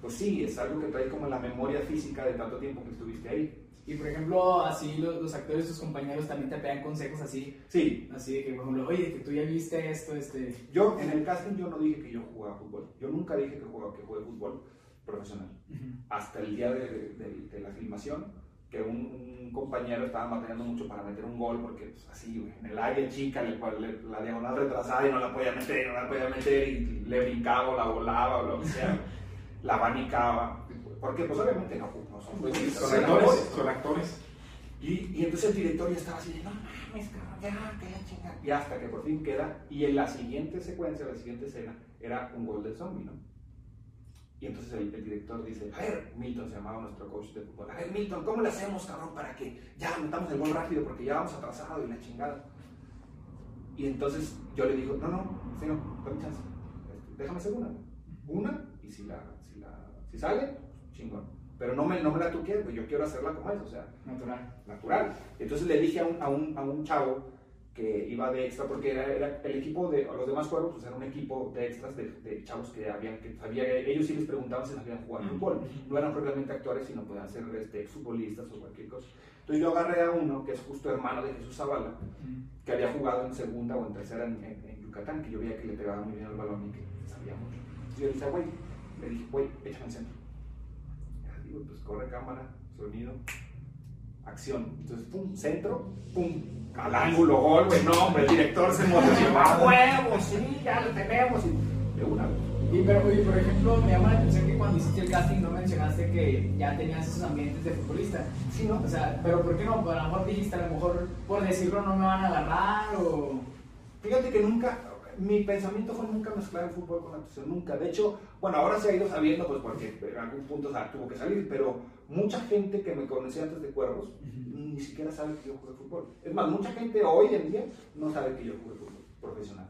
pues sí, es algo que traes como la memoria física de tanto tiempo que estuviste ahí. Y por ejemplo, así los, los actores, tus compañeros también te pegan consejos así, Sí, así de que, por ejemplo, oye, que tú ya viste esto, este... yo en el casting yo no dije que yo jugaba fútbol, yo nunca dije que jugaba que jugué fútbol profesional. hasta el día de, de- de la filmación, que un, un compañero estaba batallando mucho para meter un gol, porque pues, así, güey, en el área chica, le- le- la diagonal retrasada y no la podía meter, no la podía meter, y le brincaba o la volaba o lo que sea, la abanicaba. Porque, pues obviamente no, no son Pues actores. Y, y entonces el director ya estaba así de, no mames, cabrón, ya, que la chinga. Y hasta que por fin queda. Y en la siguiente secuencia, la siguiente escena, era un gol del zombie, ¿no? Y entonces el, el, director dice, a ver, Milton se llamaba nuestro coach de fútbol, a ver, Milton, ¿cómo le hacemos, cabrón, para que ya metamos el gol rápido porque ya vamos atrasados y la chingada? Y entonces yo le digo, no, no, no, dame chance, este, déjame hacer una, una, y si, la, si, la, si sale, chingón. Pero no me, no me la tú quieres, yo quiero hacerla como es, o sea, natural. Natural. Entonces le dije a un, a un, a un chavo que iba de extra, porque era, era, el equipo de los demás juegos, pues era un equipo de extras de, de chavos que habían, que sabía, ellos sí les preguntaban si sabían jugar fútbol. No eran propiamente actores, sino podían ser este, exfutbolistas o cualquier cosa. Entonces yo agarré a uno que es justo hermano de Jesús Zavala, que había jugado en segunda o en tercera en, en, en Yucatán, que yo veía que le pegaba muy bien al balón y que sabía mucho. Entonces yo le dije, güey, le dije, güey, échame el centro. Ya digo, pues corre cámara, sonido, acción. Entonces, pum, centro, pum, al ángulo, gol, güey, no, hombre, el director se emocionó, ¡a huevo! Sí, ya lo tenemos. Y de una vez. Y, pero, y por ejemplo, me llama la atención que cuando hiciste el casting no mencionaste que ya tenías esos ambientes de futbolista. Sí, ¿no? O sea, pero ¿por qué no? A lo mejor dijiste, a lo mejor por decirlo no me van a agarrar o... Fíjate que nunca, mi pensamiento fue nunca mezclar el fútbol con la actuación, nunca. De hecho, bueno, ahora se ha ido sabiendo, pues porque en algún punto o sea, tuvo que salir, pero mucha gente que me conocía antes de Cuervos uh -huh. ni siquiera sabe que yo jugué fútbol. Es más, mucha gente hoy en día no sabe que yo jugué fútbol profesional.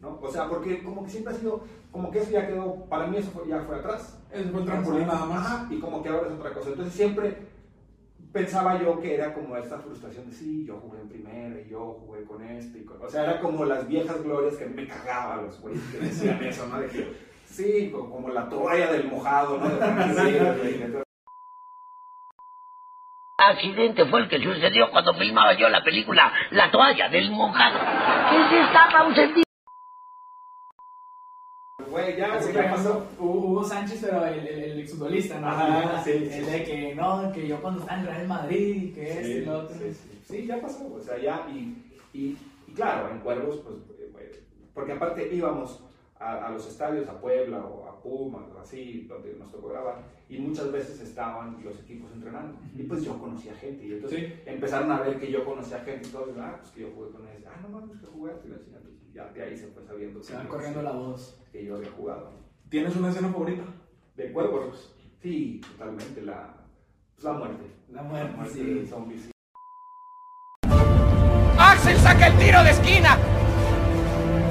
¿no? O sea, porque como que siempre ha sido, como que eso ya quedó, para mí eso fue, ya fue atrás. Es un trampolín nada más. Ajá, y como que ahora es otra cosa. Entonces siempre pensaba yo que era como esta frustración de sí, yo jugué en primera y yo jugué con este y con... O sea, era como las viejas glorias que a mí me cagaba los güeyes que decían eso, ¿no? De que, sí, como, la toalla del mojado, ¿no? De accidente fue el que sucedió cuando filmaba yo la película La toalla del mojado. Que se. Güey, ya, Así que pasó. Hugo Sánchez, pero el, el, el exfutbolista, ¿no? Ajá, sí, el sí, de que no, que yo cuando estaba en Real Madrid y que este y lo otro. Sí, sí, sí, ya pasó, o sea, ya, y, y, y claro, en Cuervos, pues, porque aparte íbamos a, a, los estadios, a Puebla o a Pumas, o así, donde nos tocó grabar, y muchas veces estaban los equipos entrenando, y pues yo conocía gente, y entonces Sí. empezaron a ver que yo conocía gente y todo, y, ah, pues que yo jugué con ellos, ah, no mames, que jugaste, y ya de ahí se fue sabiendo Se que van yo- corriendo la voz. que yo había jugado. ¿Tienes una escena favorita? ¿De Cuervos? Sí, totalmente, la, pues, la muerte. La muerte, sí. del zombie, sí. Axel saca el tiro de esquina.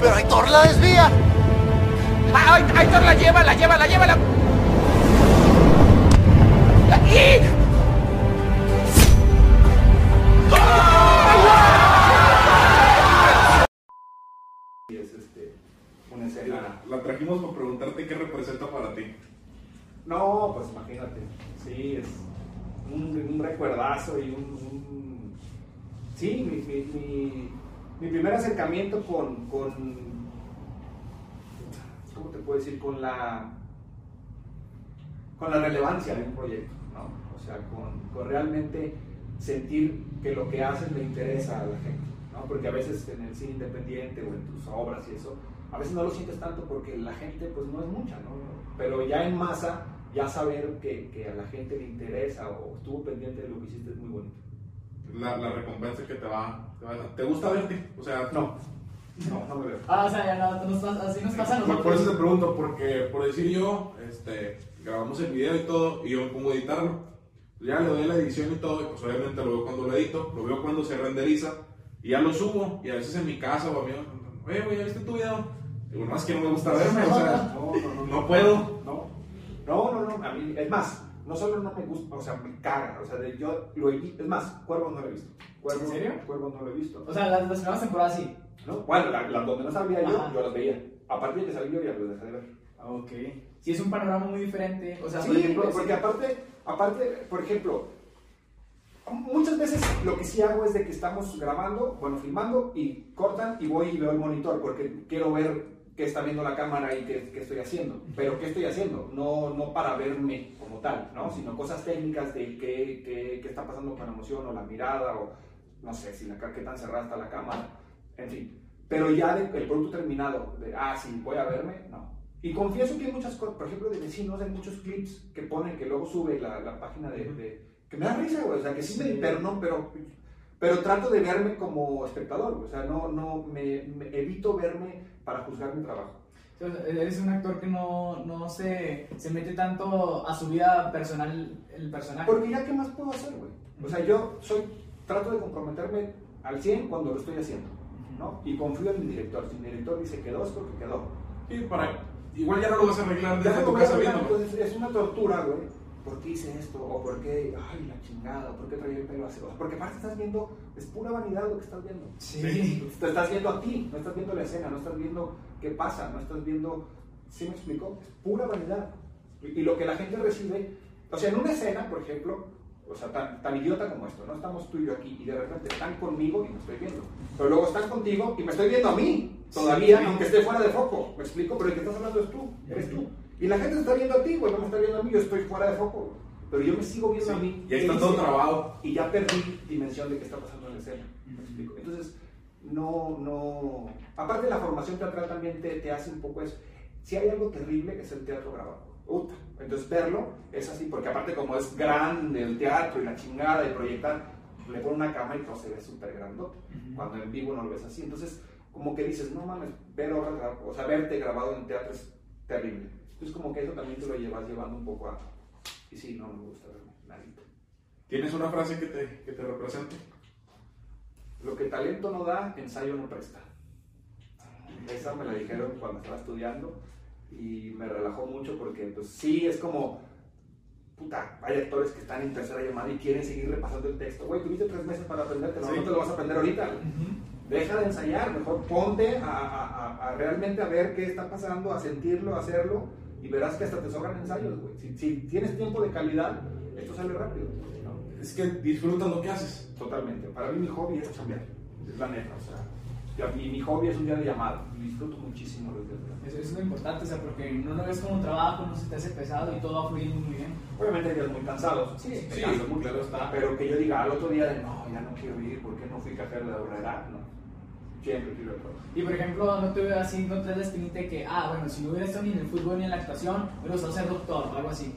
Pero Aitor la desvía. Ay, Aitor la lleva, la lleva, la lleva. La... ¡Y! Y es este, una escena. La trajimos para preguntarte qué representa para ti. No, pues imagínate. Sí, es un, un recuerdazo y un. un- Sí, mi, mi, mi, mi primer acercamiento con, con. ¿Cómo te puedo decir? Con la. Con la relevancia de un proyecto, ¿no? O sea, con, con realmente sentir que lo que haces le interesa a la gente, ¿no? Porque a veces en el cine independiente o en tus obras y eso, a veces no lo sientes tanto porque la gente pues no es mucha, ¿no? Pero ya en masa, ya saber que, que a la gente le interesa o estuvo pendiente de lo que hiciste es muy bonito. La, la recompensa que te va, te va a dar. ¿Te gusta verte? O sea, No, no, no me veo. Ah, o sea, ya no, nos así nos pasa a Por, por nosotros. eso te pregunto, porque por decir yo, este, grabamos el video y todo, y yo me pongo a editarlo. Ya le doy la edición y todo, y pues obviamente lo veo cuando lo edito, lo veo cuando se renderiza, y ya lo subo, y a veces en mi casa o a mí, oye, güey, ¿ya viste tu video? Digo, no, es que no me gusta verme, o sea, No, no, no. no puedo. No, no, no, no, a mí, es más, no solo no me gusta, o sea, me caga, o sea, de- yo lo he visto, es más, Cuervos no lo he visto. Cuervos, ¿En serio? Cuervos no lo he visto. O sea, las, las primeras temporadas sí. ¿no? Bueno, las la, donde no sabía yo, Ajá. yo las veía. A partir de que salí yo ya los dejé de ver. Ok. Sí, es un panorama muy diferente. O sea, Sí, por ejemplo, porque aparte, aparte, por ejemplo, muchas veces lo que sí hago es de que estamos grabando, bueno, filmando y cortan y voy y veo el monitor porque quiero ver qué está viendo la cámara y qué, qué estoy haciendo. Pero qué estoy haciendo, no, no para verme como tal, ¿no? sino cosas técnicas de qué, qué, qué está pasando con la emoción o la mirada o no sé, si la, qué tan cerrada está la cámara, en fin. Pero ya de- el producto terminado, de, ah, sí, voy a verme, no. Y confieso que hay muchas cosas, por ejemplo, de vecinos, hay muchos clips que ponen, que luego sube la, la página de, de, que me da risa, güey. O sea, que sí, me, pero no, pero, pero trato de verme como espectador, güey. O sea, no, no, me, me evito verme para juzgar mi trabajo. Eres un actor que no, no se, se mete tanto a su vida personal, el personaje. Porque ya, ¿qué más puedo hacer, güey? O sea, yo soy, trato de comprometerme al 100 cuando lo estoy haciendo, ¿no? Y confío en mi director. Si mi director dice quedó, es porque quedó. Sí, para, igual ya no lo vas a arreglar desde tu casa entonces es una tortura, güey. ¿Por qué hice esto? O por qué, ay, la chingada, ¿por qué traía el pelo así? Porque aparte estás viendo, es pura vanidad lo que estás viendo. Sí. Te estás viendo a ti, no estás viendo la escena, no estás viendo qué pasa, no estás viendo, ¿sí me explico? Es pura vanidad. Y, y lo que la gente recibe, o sea, en una escena, por ejemplo, o sea, tan, tan idiota como esto, no estamos tú y yo aquí y de repente están conmigo y me estoy viendo. Pero luego están contigo y me estoy viendo a mí, todavía, Sí. aunque esté fuera de foco, ¿me explico? Pero el que estás hablando es tú, eres tú. Y la gente se está viendo a ti, güey, no me está viendo a mí, yo estoy fuera de foco, güey. Pero yo me sigo viendo a mí. Y ahí ¿qué está todo trabado. y ya perdí dimensión de qué está pasando en la escena. ¿me explico? Entonces, no, no. Aparte, la formación teatral también te, te hace un poco eso. Si hay algo terrible, es el teatro grabado. Uta. Entonces, verlo es así, porque aparte, como es grande el teatro y la chingada y proyectar, le ponen una cama y todo se ve súper grandote. Cuando en vivo no lo ves así. Entonces, como que dices, no mames, ver obras gra- o sea, verte grabado en teatro es terrible. Entonces, como que eso también te lo llevas llevando un poco a. Y sí, no me gusta verme, nadita. ¿Tienes una frase que te, que te represente? Lo que talento no da, ensayo no presta. Esa me la dijeron cuando estaba estudiando y me relajó mucho porque, pues sí, es como, puta, hay actores que están en tercera llamada y quieren seguir repasando el texto. Güey, tuviste tres meses para aprendértelo, Sí. no te lo vas a aprender ahorita. Deja de ensayar, mejor ponte a, a- a- a realmente a ver qué está pasando, a sentirlo, a hacerlo y verás que hasta te sobran ensayos, güey. Si, si tienes tiempo de calidad, esto sale rápido. ¿no? Es que disfrutas lo que haces. Totalmente. Para mí mi hobby es chambear. Es la neta. O sea, ya- y mi hobby es un día de llamada. Y disfruto muchísimo los días de llamada. Eso, es lo importante, o sea, porque no lo ves como trabajo, no se te hace pesado y todo va fluyendo muy bien. Obviamente hay días muy cansados. Sí, sí, canso mucho, claro está. Pero que yo diga al otro día de no, ya no quiero ir, ¿por qué no fui cajero de horrera? No. Siempre quiero ir. Y por ejemplo, no te veo así, no te das la espinita de que, ah, bueno, si no hubiera estado ni en el fútbol ni en la actuación, hubiera gustado ser doctor o algo así.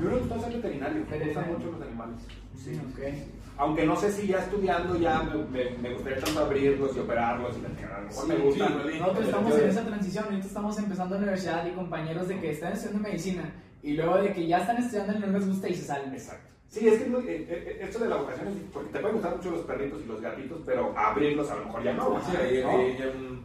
Yo me gusta ser veterinario. Me gustan mucho los animales. Sí, ok. Aunque no sé si ya estudiando ya me, me- me gustaría tanto abrirlos y operarlos y a lo mejor me Sí, gusta. sí. Nosotros estamos en esa transición, ahorita estamos empezando la universidad y compañeros de que están estudiando medicina y luego de que ya están estudiando y no les gusta y se salen. Exacto. Sí, es que es muy- eh, eh, esto de la vocación es porque te pueden gustar mucho los perritos y los gatitos, pero abrirlos a lo mejor ya no. Sí, ahí, ¿no? ahí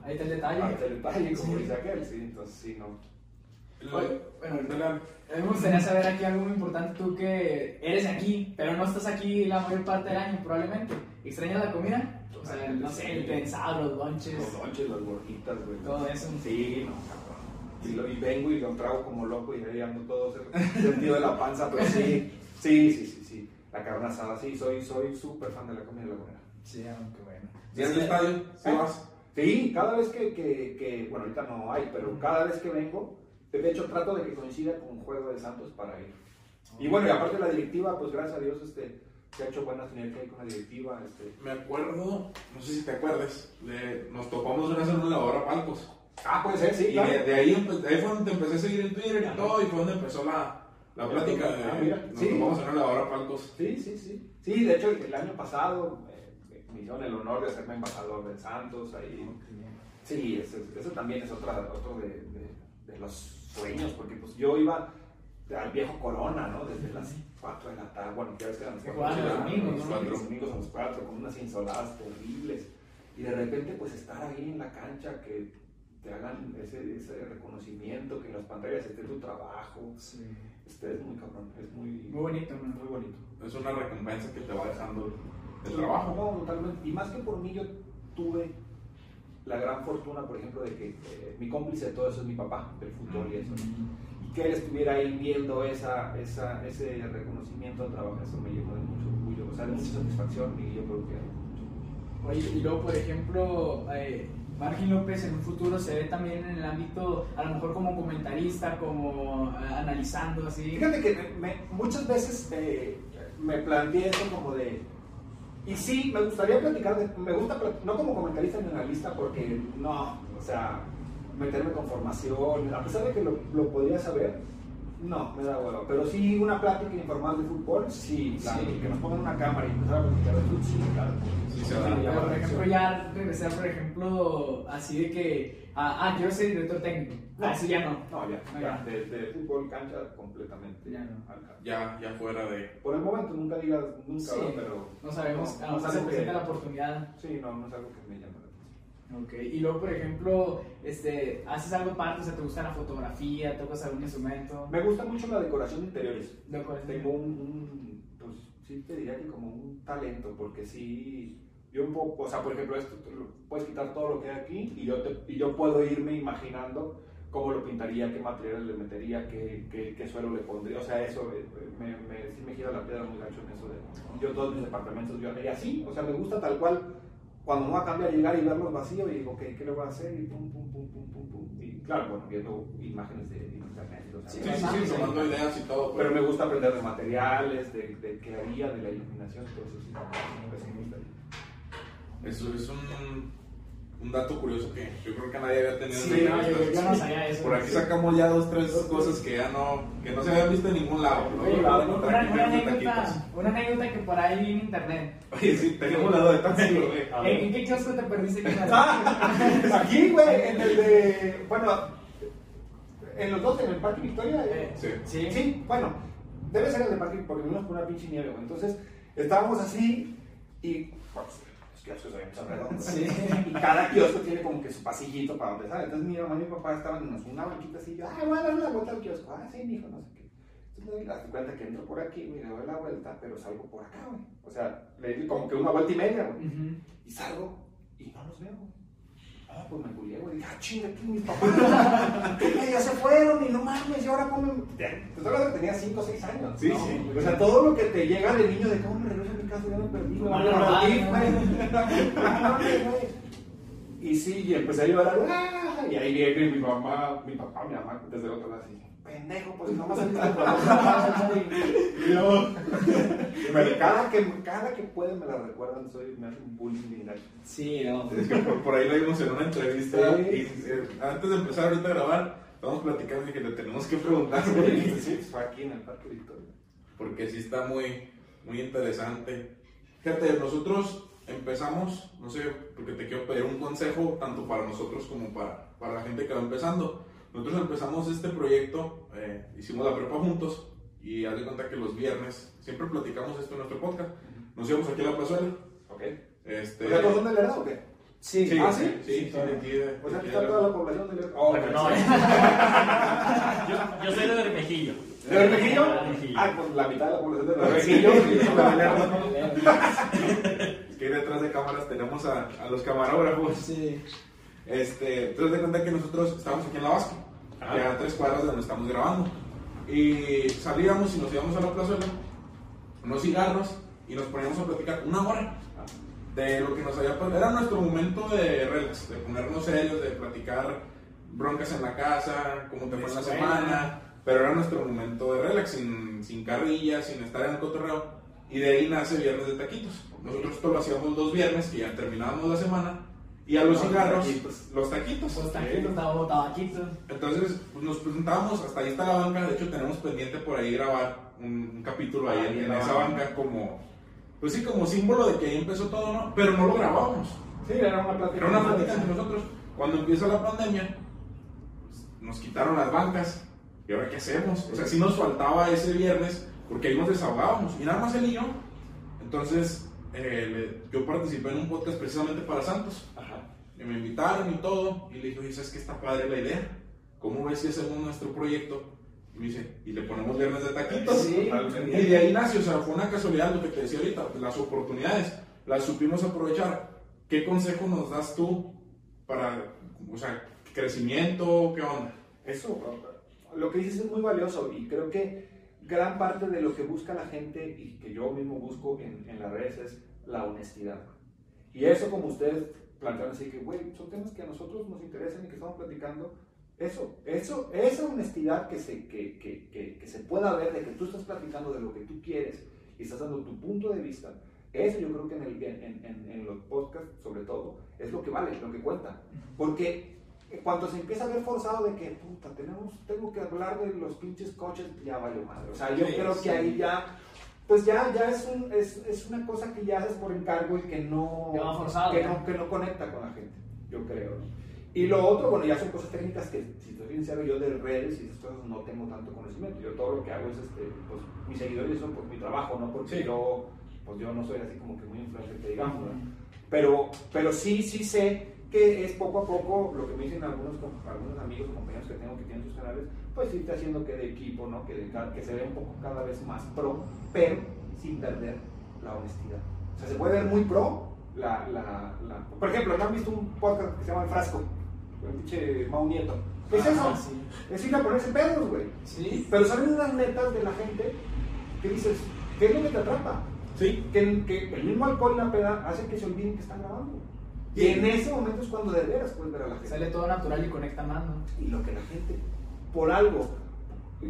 Ahí está el detalle. Parte del detalle, como Sí. dice aquel, sí, entonces sí, no. Oye, bueno. A mí me gustaría saber aquí algo muy importante, tú que eres aquí, pero no estás aquí la mayor parte del año probablemente. ¿Extrañas la comida? O sea, no sé, el pensado, los lonches, Los lonches, las gorditas, güey. todo eso. Sí, no, cabrón. Y, lo- y vengo y lo trago como loco y ahí ando todo sentido de la panza, pero sí, sí, sí, sí, sí. La carne asada, sí, soy soy súper fan de la comida lagunera. Sí, aunque bueno. ¿Y en el estadio? ¿Sí vas? Sí, cada vez que, que, que- bueno, ahorita no hay, pero cada vez que vengo, de hecho trato de que coincida con Juego de Santos para ir. Y bueno, y aparte la directiva, pues gracias a Dios, este, se ha hecho buena sinergia ahí con la directiva, este. Me acuerdo, no sé si te acuerdas, de- nos topamos una vez en una lavadora Palcos. Ah, puede ser, sí, Y claro. de, de ahí, empe- de ahí fue donde te empecé a seguir en Twitter y Ajá. todo, y fue donde empezó la, la plática. De, Ah, mira, nos sí. topamos en una lavadora Palcos. Sí, sí, sí. Sí, de hecho, el año pasado eh, me hicieron el honor de hacerme embajador del Santos, ahí. Sí, eso, eso también es otra, otro de, de- de los sueños, porque pues yo iba al viejo Corona, ¿no? Desde las 4 de la tarde, bueno, ya ves que eran las Que 4 de la tarde, domingos, ¿no? los los domingos a las 4, con unas insoladas terribles. Y de repente, pues estar ahí en la cancha, que te hagan ese, ese reconocimiento, que en las pantallas esté tu trabajo, Sí. este es muy cabrón, es muy, Muy bonito, ¿no? muy bonito. Es una recompensa que te va dejando el trabajo. No, totalmente. Y más que por mí, yo tuve la gran fortuna, por ejemplo, de que eh, mi cómplice de todo eso es mi papá, del fútbol y eso. ¿no? Y que él estuviera ahí viendo esa, esa, ese reconocimiento al trabajo, eso me llenó de mucho orgullo, o sea, de mucha satisfacción y yo creo que. Oye, y luego, por ejemplo, eh, Margin López en un futuro se ve también en el ámbito, a lo mejor como comentarista, como eh, analizando así. Fíjate que me- muchas veces me planteé eso como de... Y sí, me gustaría platicar, de- me gusta, no como comentarista ni analista, porque no, o sea, meterme con formación, a pesar de que lo podría saber, No, me da huevo. Pero sí, una plática informal de fútbol, sí. claro, Sí. Que nos pongan una cámara y empezar a platicar de fútbol, sí, claro. Sí, se llama Pero, por ejemplo, ya regresar, por ejemplo, así de que, ah, ah, quiero ser director técnico. Ah, sí, ya no. No, ya, Ah, ya. ya. De, de fútbol, cancha, completamente. Ya no. Ya, ya fuera de. Por el momento, nunca digas nunca, Sí. ¿no? pero. No sabemos, no, a no lo mejor se que- presenta la oportunidad. Sí, no, no es algo que me atención. Ok, y luego, por ejemplo, este, haces algo aparte, o sea, te gusta la fotografía, tocas algún instrumento. Me gusta mucho la decoración de interiores. ¿De acuerdo? Tengo un, un, pues sí te diría que como un talento, porque sí, yo un poco, o sea, por ejemplo, esto puedes quitar todo lo que hay aquí y yo, te, y yo puedo irme imaginando cómo lo pintaría, qué materiales le metería, qué, qué, qué suelo le pondría, o sea, eso eh, me, me, sí me gira la piedra muy gacho en eso de, yo todos mis departamentos, yo, y así, o sea, me gusta tal cual, cuando no va a cambiar, llegar y verlos vacíos y digo, ok, ¿qué le voy a hacer? Y pum, pum, pum, pum, pum, pum, y claro, bueno, viendo imágenes de, internet, o sea, Sí, Sí, sí, sí, sí, tomando ideas y todo. pero me gusta aprender de materiales, de, de qué haría, de la iluminación, todo eso sí, pues gustaría. Eso es un, un dato curioso que yo creo que nadie había tenido. Sí, en no, yo, yo no sabía eso. Por aquí sacamos ya dos, tres cosas que ya no, que no se habían visto en ningún lado. ¿no? Oye, Lado, una, anécdota, una anécdota que por ahí vi en internet. Oye, sí, tenemos la duda de Sí. güey. ¿En, en qué kiosco te perdiste? que me- Aquí, güey, en el de. Bueno, en los dos, en el Parque Victoria. Eh, Sí. Sí. Sí, bueno, debe ser el de Parque porque vimos por una pinche nieve, güey. Entonces, estábamos así y. Pues, kioscos. Sí. Y cada kiosco tiene como que su pasillito para donde sale. Entonces, mi mamá y mi papá estaban en una banquita así. Yo, ay, voy a dar una vuelta al kiosco. Ah, sí, mijo, no sé qué. Entonces, me doy cuenta que entro por aquí, me doy la vuelta, pero salgo por acá, güey. O sea, le di como que una vuelta y media, güey. Y salgo y no los veo. Ah, pues me culié, güey. Dije, ah, chinga, aquí mis papás. Ya se fueron y no mames, y ahora cómo. Te hablando que tenía 5 o 6 años. Sí, ¿no? sí. O sea, todo lo que te llega de niño de cómo me regreso a mi casa, ya me perdí, me perdí, ¿no? güey. Y sí, y empecé a llorar, ¡ah! y ahí viene mi mamá, mi papá, mi mamá, desde el otro lado así, pendejo, pues no más saliste por la Y yo, cada que, cada que pueden me la recuerdan, soy, me hacen bullying. Sí, no. Es que por, por ahí lo vimos en una entrevista Sí. y eh, antes de empezar ahorita a grabar, estábamos platicando y que le tenemos que preguntar Sí, fue aquí en el Parque Victoria. porque sí está muy, muy interesante. Fíjate, nosotros empezamos, no sé, porque te quiero pedir un consejo tanto para nosotros como para, para la gente que va empezando. Nosotros empezamos este proyecto, eh, hicimos la prepa juntos y haz de cuenta que los viernes, siempre platicamos esto en nuestro podcast, nos íbamos aquí a la plazuela. ¿Ok? Este, O sea, ¿todos son de Lerdo o qué? Sí. Sí, ¿Ah, sí, sí? sí, sí, de aquí de- O sea, aquí está toda la población de Lerdo. Oh, Bueno, no, sí. yo, yo soy de Bermejillo. ¿De Bermejillo? Ah, pues la mitad de la población de Bermejillo. Es que ahí detrás de cámaras tenemos a, a los camarógrafos. Sí. Este, entonces de cuenta que nosotros estábamos aquí en la Vasco, Ajá. que a tres cuadras de donde estamos grabando. Y salíamos y nos íbamos a la plazuela, unos cigarros, y nos poníamos a platicar una hora de lo que nos había pasado. Era nuestro momento de relax, de ponernos serios, de platicar broncas en la casa, cómo te fue la semana. Pero era nuestro momento de relax, sin, sin carrillas, sin estar en el cotorreo. Y de ahí nace Viernes de Taquitos. Nosotros esto lo hacíamos los viernes, que ya terminábamos la semana. Y a los Los cigarros, taquitos. los taquitos. Pues taquitos, tabaquitos. Entonces, pues nos presentábamos, hasta ahí está la banca, de hecho tenemos pendiente por ahí grabar un, un capítulo ahí Ah, en, esa banca. banca como, pues sí, como símbolo de que ahí empezó todo, ¿no? Pero no lo grabábamos, Sí, era una plática. era una plática entre nosotros. Cuando empieza la pandemia, pues, nos quitaron las bancas, ¿y ahora qué hacemos? O sea, sí nos faltaba ese viernes, porque ahí nos desahogábamos, y nada más él y yo. Entonces, eh, yo participé en un podcast precisamente para Santos. Ajá. Y me invitaron y todo. Y le dije, oye, ¿sabes qué está padre la idea? ¿Cómo ves si hacemos nuestro proyecto? Y me dice, y le ponemos viernes de taquitos. Sí. Y de ahí nació, o sea, fue una casualidad lo que te decía ahorita, las oportunidades, las supimos aprovechar. ¿Qué consejo nos das tú para, o sea, crecimiento, qué onda? Eso, lo que dices es muy valioso y creo que gran parte de lo que busca la gente y que yo mismo busco en, en las redes es la honestidad. Y eso como ustedes plantearon así que, güey, son temas que a nosotros nos interesan y que estamos platicando. Eso, eso, esa honestidad que se, que, que, que, se pueda ver de que tú estás platicando de lo que tú quieres y estás dando tu punto de vista, eso yo creo que en, el, en, en, en los podcasts, sobre todo, es lo que vale, lo que cuenta. Porque en cuanto se empieza a ver forzado de que, puta, tenemos, tengo que hablar de los pinches coches, ya valió madre. O sea, yo Sí, creo sí. que ahí ya, pues ya, ya es, un, es, es una cosa que ya haces por encargo y que no, forzado, que ¿no? que no conecta con la gente, yo creo. Y lo otro, bueno, ya son cosas técnicas que, si estoy sincero, yo de redes y esas cosas no tengo tanto conocimiento. Yo todo lo que hago es, este, pues, mis seguidores son por mi trabajo, no porque Sí. yo, pues yo no soy así como que muy influencer, que digamos, ¿no? Pero, pero sí, sí sé que es poco a poco lo que me dicen algunos, algunos amigos compañeros que tengo que tienen sus canales, pues irte haciendo que de equipo, ¿no? Que, de ca- que se ve un poco cada vez más pro, pero sin perder la honestidad. O sea, se puede ver muy pro la... la, la- Por ejemplo, ¿no han visto un podcast que se llama El Frasco? El pinche Mau Nieto. ¿Qué es Ah, eso? sí. Es ir a ponerse pedos, güey. Sí. Pero salen unas netas de la gente que dices, ¿qué es lo que te atrapa? Sí. que, que el mismo alcohol y la peda hacen que se olviden que están grabando. Y en ese momento es cuando de veras puedes ver a la gente. Sale todo natural y conecta más, ¿no? Y lo que la gente, por algo,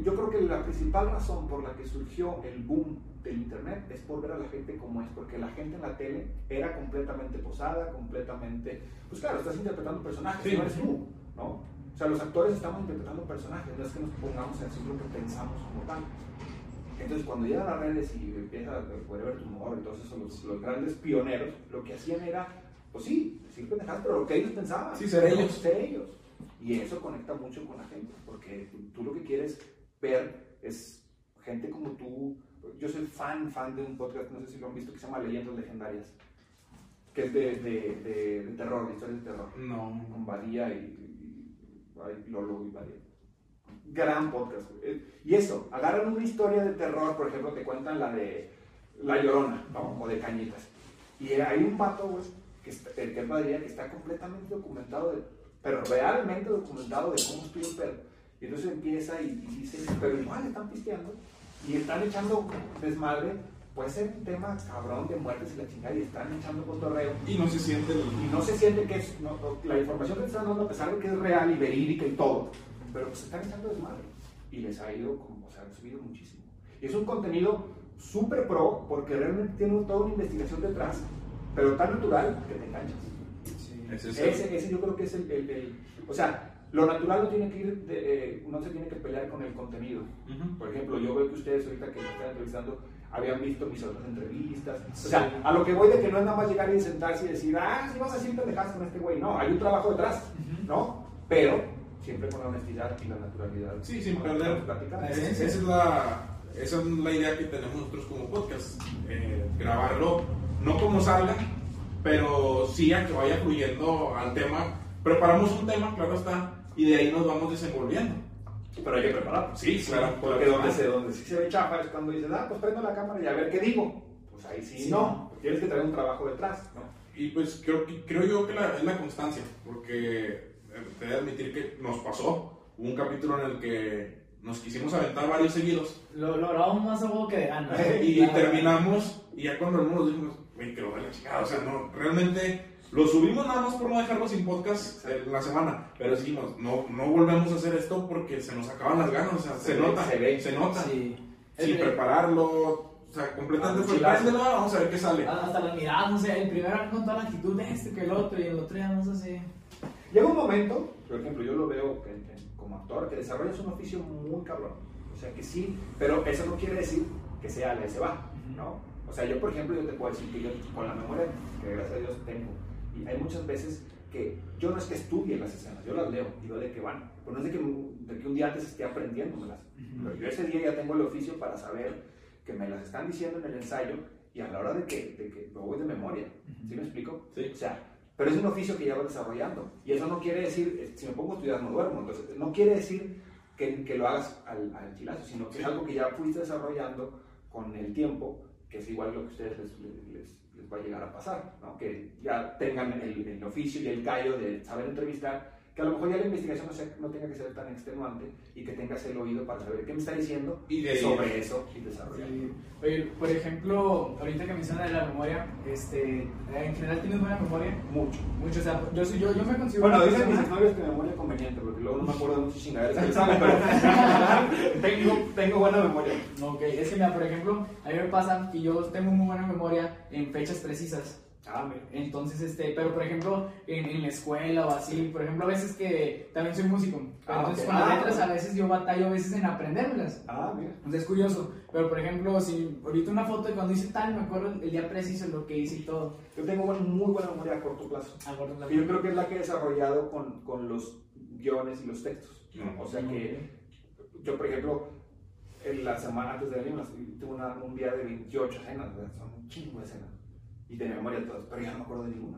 yo creo que la principal razón por la que surgió el boom del internet es por ver a la gente como es, porque la gente en la tele era completamente posada, completamente, pues claro, estás interpretando personajes, Sí. no eres tú, ¿no? O sea, los actores estamos interpretando personajes, no es que nos pongamos a decir lo que pensamos como tal. Entonces, cuando llegan las redes y empieza a ver tu humor todos esos, los, los grandes pioneros, lo que hacían era, pues sí, decir pendejadas, pero lo que ellos pensaban. Sí, ser ellos. Ser ellos. Y eso conecta mucho con la gente, porque tú, tú lo que quieres ver es gente como tú. Yo soy fan, fan de un podcast, no sé si lo han visto, que se llama Leyendas Legendarias, que es de, de, de, de terror, de historias de terror No. con Badía y, y- ay, Lolo y Badía. Gran podcast. Y eso, agarran una historia de terror, por ejemplo, te cuentan la de La Llorona, ¿no? O de Cañitas. Y hay un vato, güey, que, está, el que es Badía, que está completamente documentado, de- pero realmente documentado de cómo estuvo el pedo. Y entonces empieza y, y dice, pero igual están pisteando y están echando desmadre. Puede ser un tema cabrón de muertes y la chingada y están echando cotorreo Y no se siente el... y no se siente que es, no- no- la información que están dando, a pesar de que es real y verídica y todo, pero pues están echando desmadre. Y les ha ido, como, o sea, han subido muchísimo. Y es un contenido súper pro, porque realmente tiene toda una investigación detrás, pero tan natural que te enganchas. Es ese. Ese, yo creo que es el, el- el- o sea, lo natural no tiene que ir, de, eh, no se tiene que pelear con el contenido. Ujú. Por ejemplo, yo veo que ustedes ahorita que me están entrevistando habían visto mis otras entrevistas. O sea, a lo que voy de que no es nada más llegar y sentarse y decir, ah, sí vas a decir pendejadas con este güey. No, hay un trabajo detrás, ¿no? Pero siempre con la honestidad y la naturalidad. Sí, sin la perder. esa es la, esa es la idea que tenemos nosotros como podcast. eh, grabarlo, no como salga, pero sí a que vaya fluyendo al tema. Preparamos un tema, claro está, y de ahí nos vamos desenvolviendo. Pero hay que prepararlo. Sí, claro. Porque donde, se, donde sí se ve chafa es cuando dices, ah, pues prendo la cámara y a ver qué digo. Pues ahí sí, Sí. no. Tienes que traer un trabajo detrás, ¿no? Y pues creo, creo yo que la- es la constancia, porque eh, te voy a admitir que nos pasó un capítulo en el que nos quisimos aventar varios seguidos Lo, lo grabamos más a que de gana. y Claro. terminamos y ya cuando nos dijimos, güey, que lo de la chingada, o sea, no, realmente lo subimos nada más por no dejarlo sin podcast en la semana, pero dijimos, no, no volvemos a hacer esto porque se nos acaban las ganas, o sea, se, Se ve, nota, se ve. se nota, Sí. sin El- prepararlo, o sea, completamente Ah, fue, chilazo. préndelo, vamos a ver qué sale. Hasta las miradas, no sé, el primero con toda la actitud de este que el otro y el otro ya no sé si. Llega un momento, por ejemplo, yo lo veo en- como actor, que desarrollas un oficio muy cabrón. O sea que sí, pero eso no quiere decir que sea la se va, ¿no? O sea, yo, por ejemplo, yo te puedo decir que yo con la memoria que gracias a Dios tengo, y hay muchas veces que yo no es que estudie las escenas, yo las leo y veo de qué van. Pero no es de que, de que un día antes esté aprendiéndomelas. Pero yo ese día ya tengo el oficio para saber que me las están diciendo en el ensayo y a la hora de que, de que lo voy de memoria. ¿Sí me explico? Sí. O sea, pero es un oficio que ya vas desarrollando. Y eso no quiere decir, eh, si me pongo a estudiar no duermo, entonces no quiere decir que, que lo hagas al, al chilazo, sino que es algo que ya fuiste desarrollando con el tiempo, que es igual lo que a ustedes les, les- les- va a llegar a pasar, ¿no? que ya tengan el, el oficio y el callo de saber entrevistar, que a lo mejor ya la investigación no, sea- no tenga que ser tan extenuante y que tengas el oído para saber qué me está diciendo Y de sobre eso y desarrollar. Sí. Oye, por ejemplo, ahorita que mencionas de la memoria, este, en general tienes buena memoria. Mucho. Mucho, o sea, yo, soy- yo, yo me considero. Bueno, dicen mis exnovios que memoria conveniente, porque luego no me acuerdo de muchas chingaderas que hago, pero tengo, tengo buena memoria. Ok, es que mira, por ejemplo, a mí me pasa que yo tengo muy buena memoria en fechas precisas. Ah, mira. Entonces, este, pero por ejemplo, en, en la escuela o así, por ejemplo, a veces que también soy músico, Ah, entonces con las Ah, letras a veces yo batallo a veces en aprendérmelas. Ah, mira. Entonces es curioso, pero por ejemplo, si ahorita una foto de cuando hice tal, me acuerdo el día preciso lo que hice y todo. Yo tengo buena- muy buena memoria a corto plazo. Y yo creo que es la que he desarrollado con, con los guiones y los textos. O sea que yo, por ejemplo, en la semana antes de venir, tuve una- un día de 28 escenas, son un chingo de escenas. Y de memoria todas, pero ya no me acuerdo de ninguna.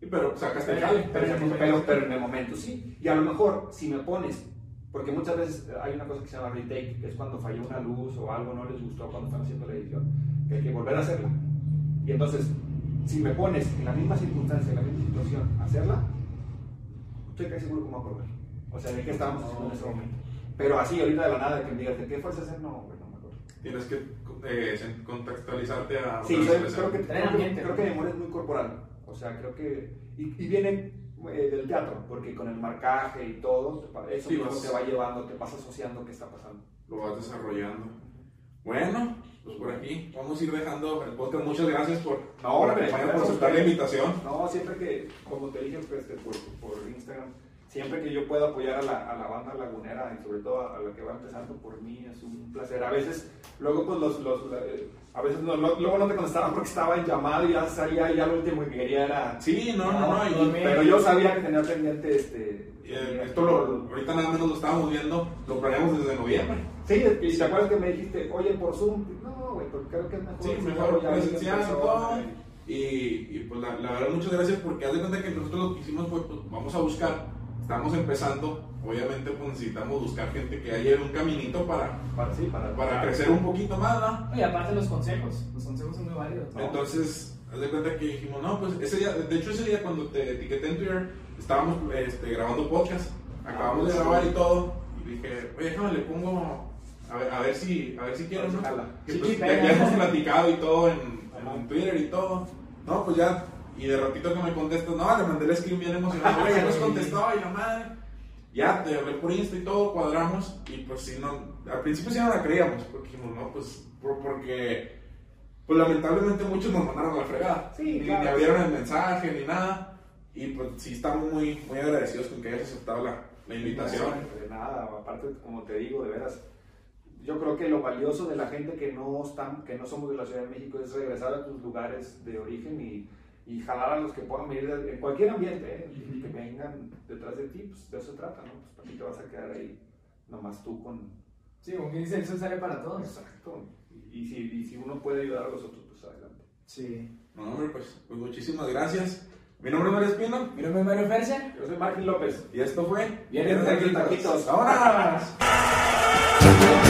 Sí, pero sacaste el Pero- jale. Pero, en el momento sí. Y a lo mejor, si me pones, porque muchas veces hay una cosa que se llama retake, que es cuando falló una luz o algo no les gustó cuando están haciendo la edición, que hay que volver a hacerla. Y entonces, si me pones en la misma circunstancia, en la misma situación, hacerla, estoy casi seguro que me voy a acordar. O sea, de qué estábamos haciendo en ese momento. Pero así, ahorita de la nada, que me digas, ¿de qué fuerza hacer? No, güey, no me acuerdo. Tienes que eh, contextualizarte a Sí, creo que, creo, que, ambiente, creo ¿no? que mi memoria es muy corporal. O sea, creo que. Y, y viene eh, del teatro, porque con el marcaje y todo, eso Sí, vas- te va llevando, te vas asociando qué está pasando. lo vas desarrollando. Bueno, pues por aquí vamos a ir dejando el podcast. Muchas gracias por, No, por aceptar la invitación. No, siempre que, como te dije pues, por, por Instagram, siempre que yo pueda apoyar a la, a la banda lagunera y sobre todo a, a la que va empezando por mí, es un placer. A veces, luego pues los, los la- eh, a veces no, no- luego no te contestaba porque estaba en llamado y ya salía y ya lo último que quería era... Sí, no, no, no. y- dormir. Pero yo sabía que tenía pendiente este... y, eh, esto lo, ahorita nada menos lo estábamos viendo, lo planeamos desde noviembre. Sí, y te acuerdas que me dijiste, oye, por Zoom, no, güey, porque creo que es mejor. Sí, mejor presencial y y- Y, y, pues la, la verdad, muchas gracias porque haz de cuenta que nosotros lo que hicimos fue, pues vamos a buscar, estamos empezando, obviamente pues necesitamos buscar gente que haya un caminito para, Para, sí, para, para crecer un poquito más, ¿no? Y aparte los consejos, los consejos son muy válidos. ¿no? Entonces, haz de cuenta que dijimos, no, pues ese día, de hecho ese día cuando te etiqueté en Twitter, estábamos este, grabando podcast, acabamos de Ah, grabar sí. y todo, y dije, oye, déjame, le pongo, a ver, a ver si, a ver si quiero, ¿no? Que pues, sí, ya, hemos platicado y todo en. Twitter y todo, no, pues ya, y de ratito que me contestas, no, le mandé el screen bien emocionado, "Oye, ya nos contestó, y la madre, ya, te hablé por Insta y todo, cuadramos, y pues si no, al principio sí no la creíamos, porque dijimos, no, pues, por- porque, pues lamentablemente muchos nos mandaron a la fregada, Sí, ni, claro. ni abrieron el mensaje, ni nada, y pues sí estamos muy, muy agradecidos con que hayas aceptado la, la invitación. De nada, aparte, como te digo, de veras, yo creo que lo valioso de la gente que no están, que no somos de la Ciudad de México es regresar a tus lugares de origen y, y jalar a los que puedan venir de- en cualquier ambiente, ¿eh? y que vengan detrás de ti, pues de eso se trata, ¿no? Pues para qué te vas a quedar ahí, nomás tú con... Sí, como que dice, eso sale para todos. Exacto. Y, y si, y si uno puede ayudar a los otros, pues adelante. Sí. No, hombre, pues, pues muchísimas gracias. Mi nombre es Mario Espino, Mi nombre es Mario Fercia. Yo soy Martín López. y esto fue Viernes de Taquitos. ¡Vámonos!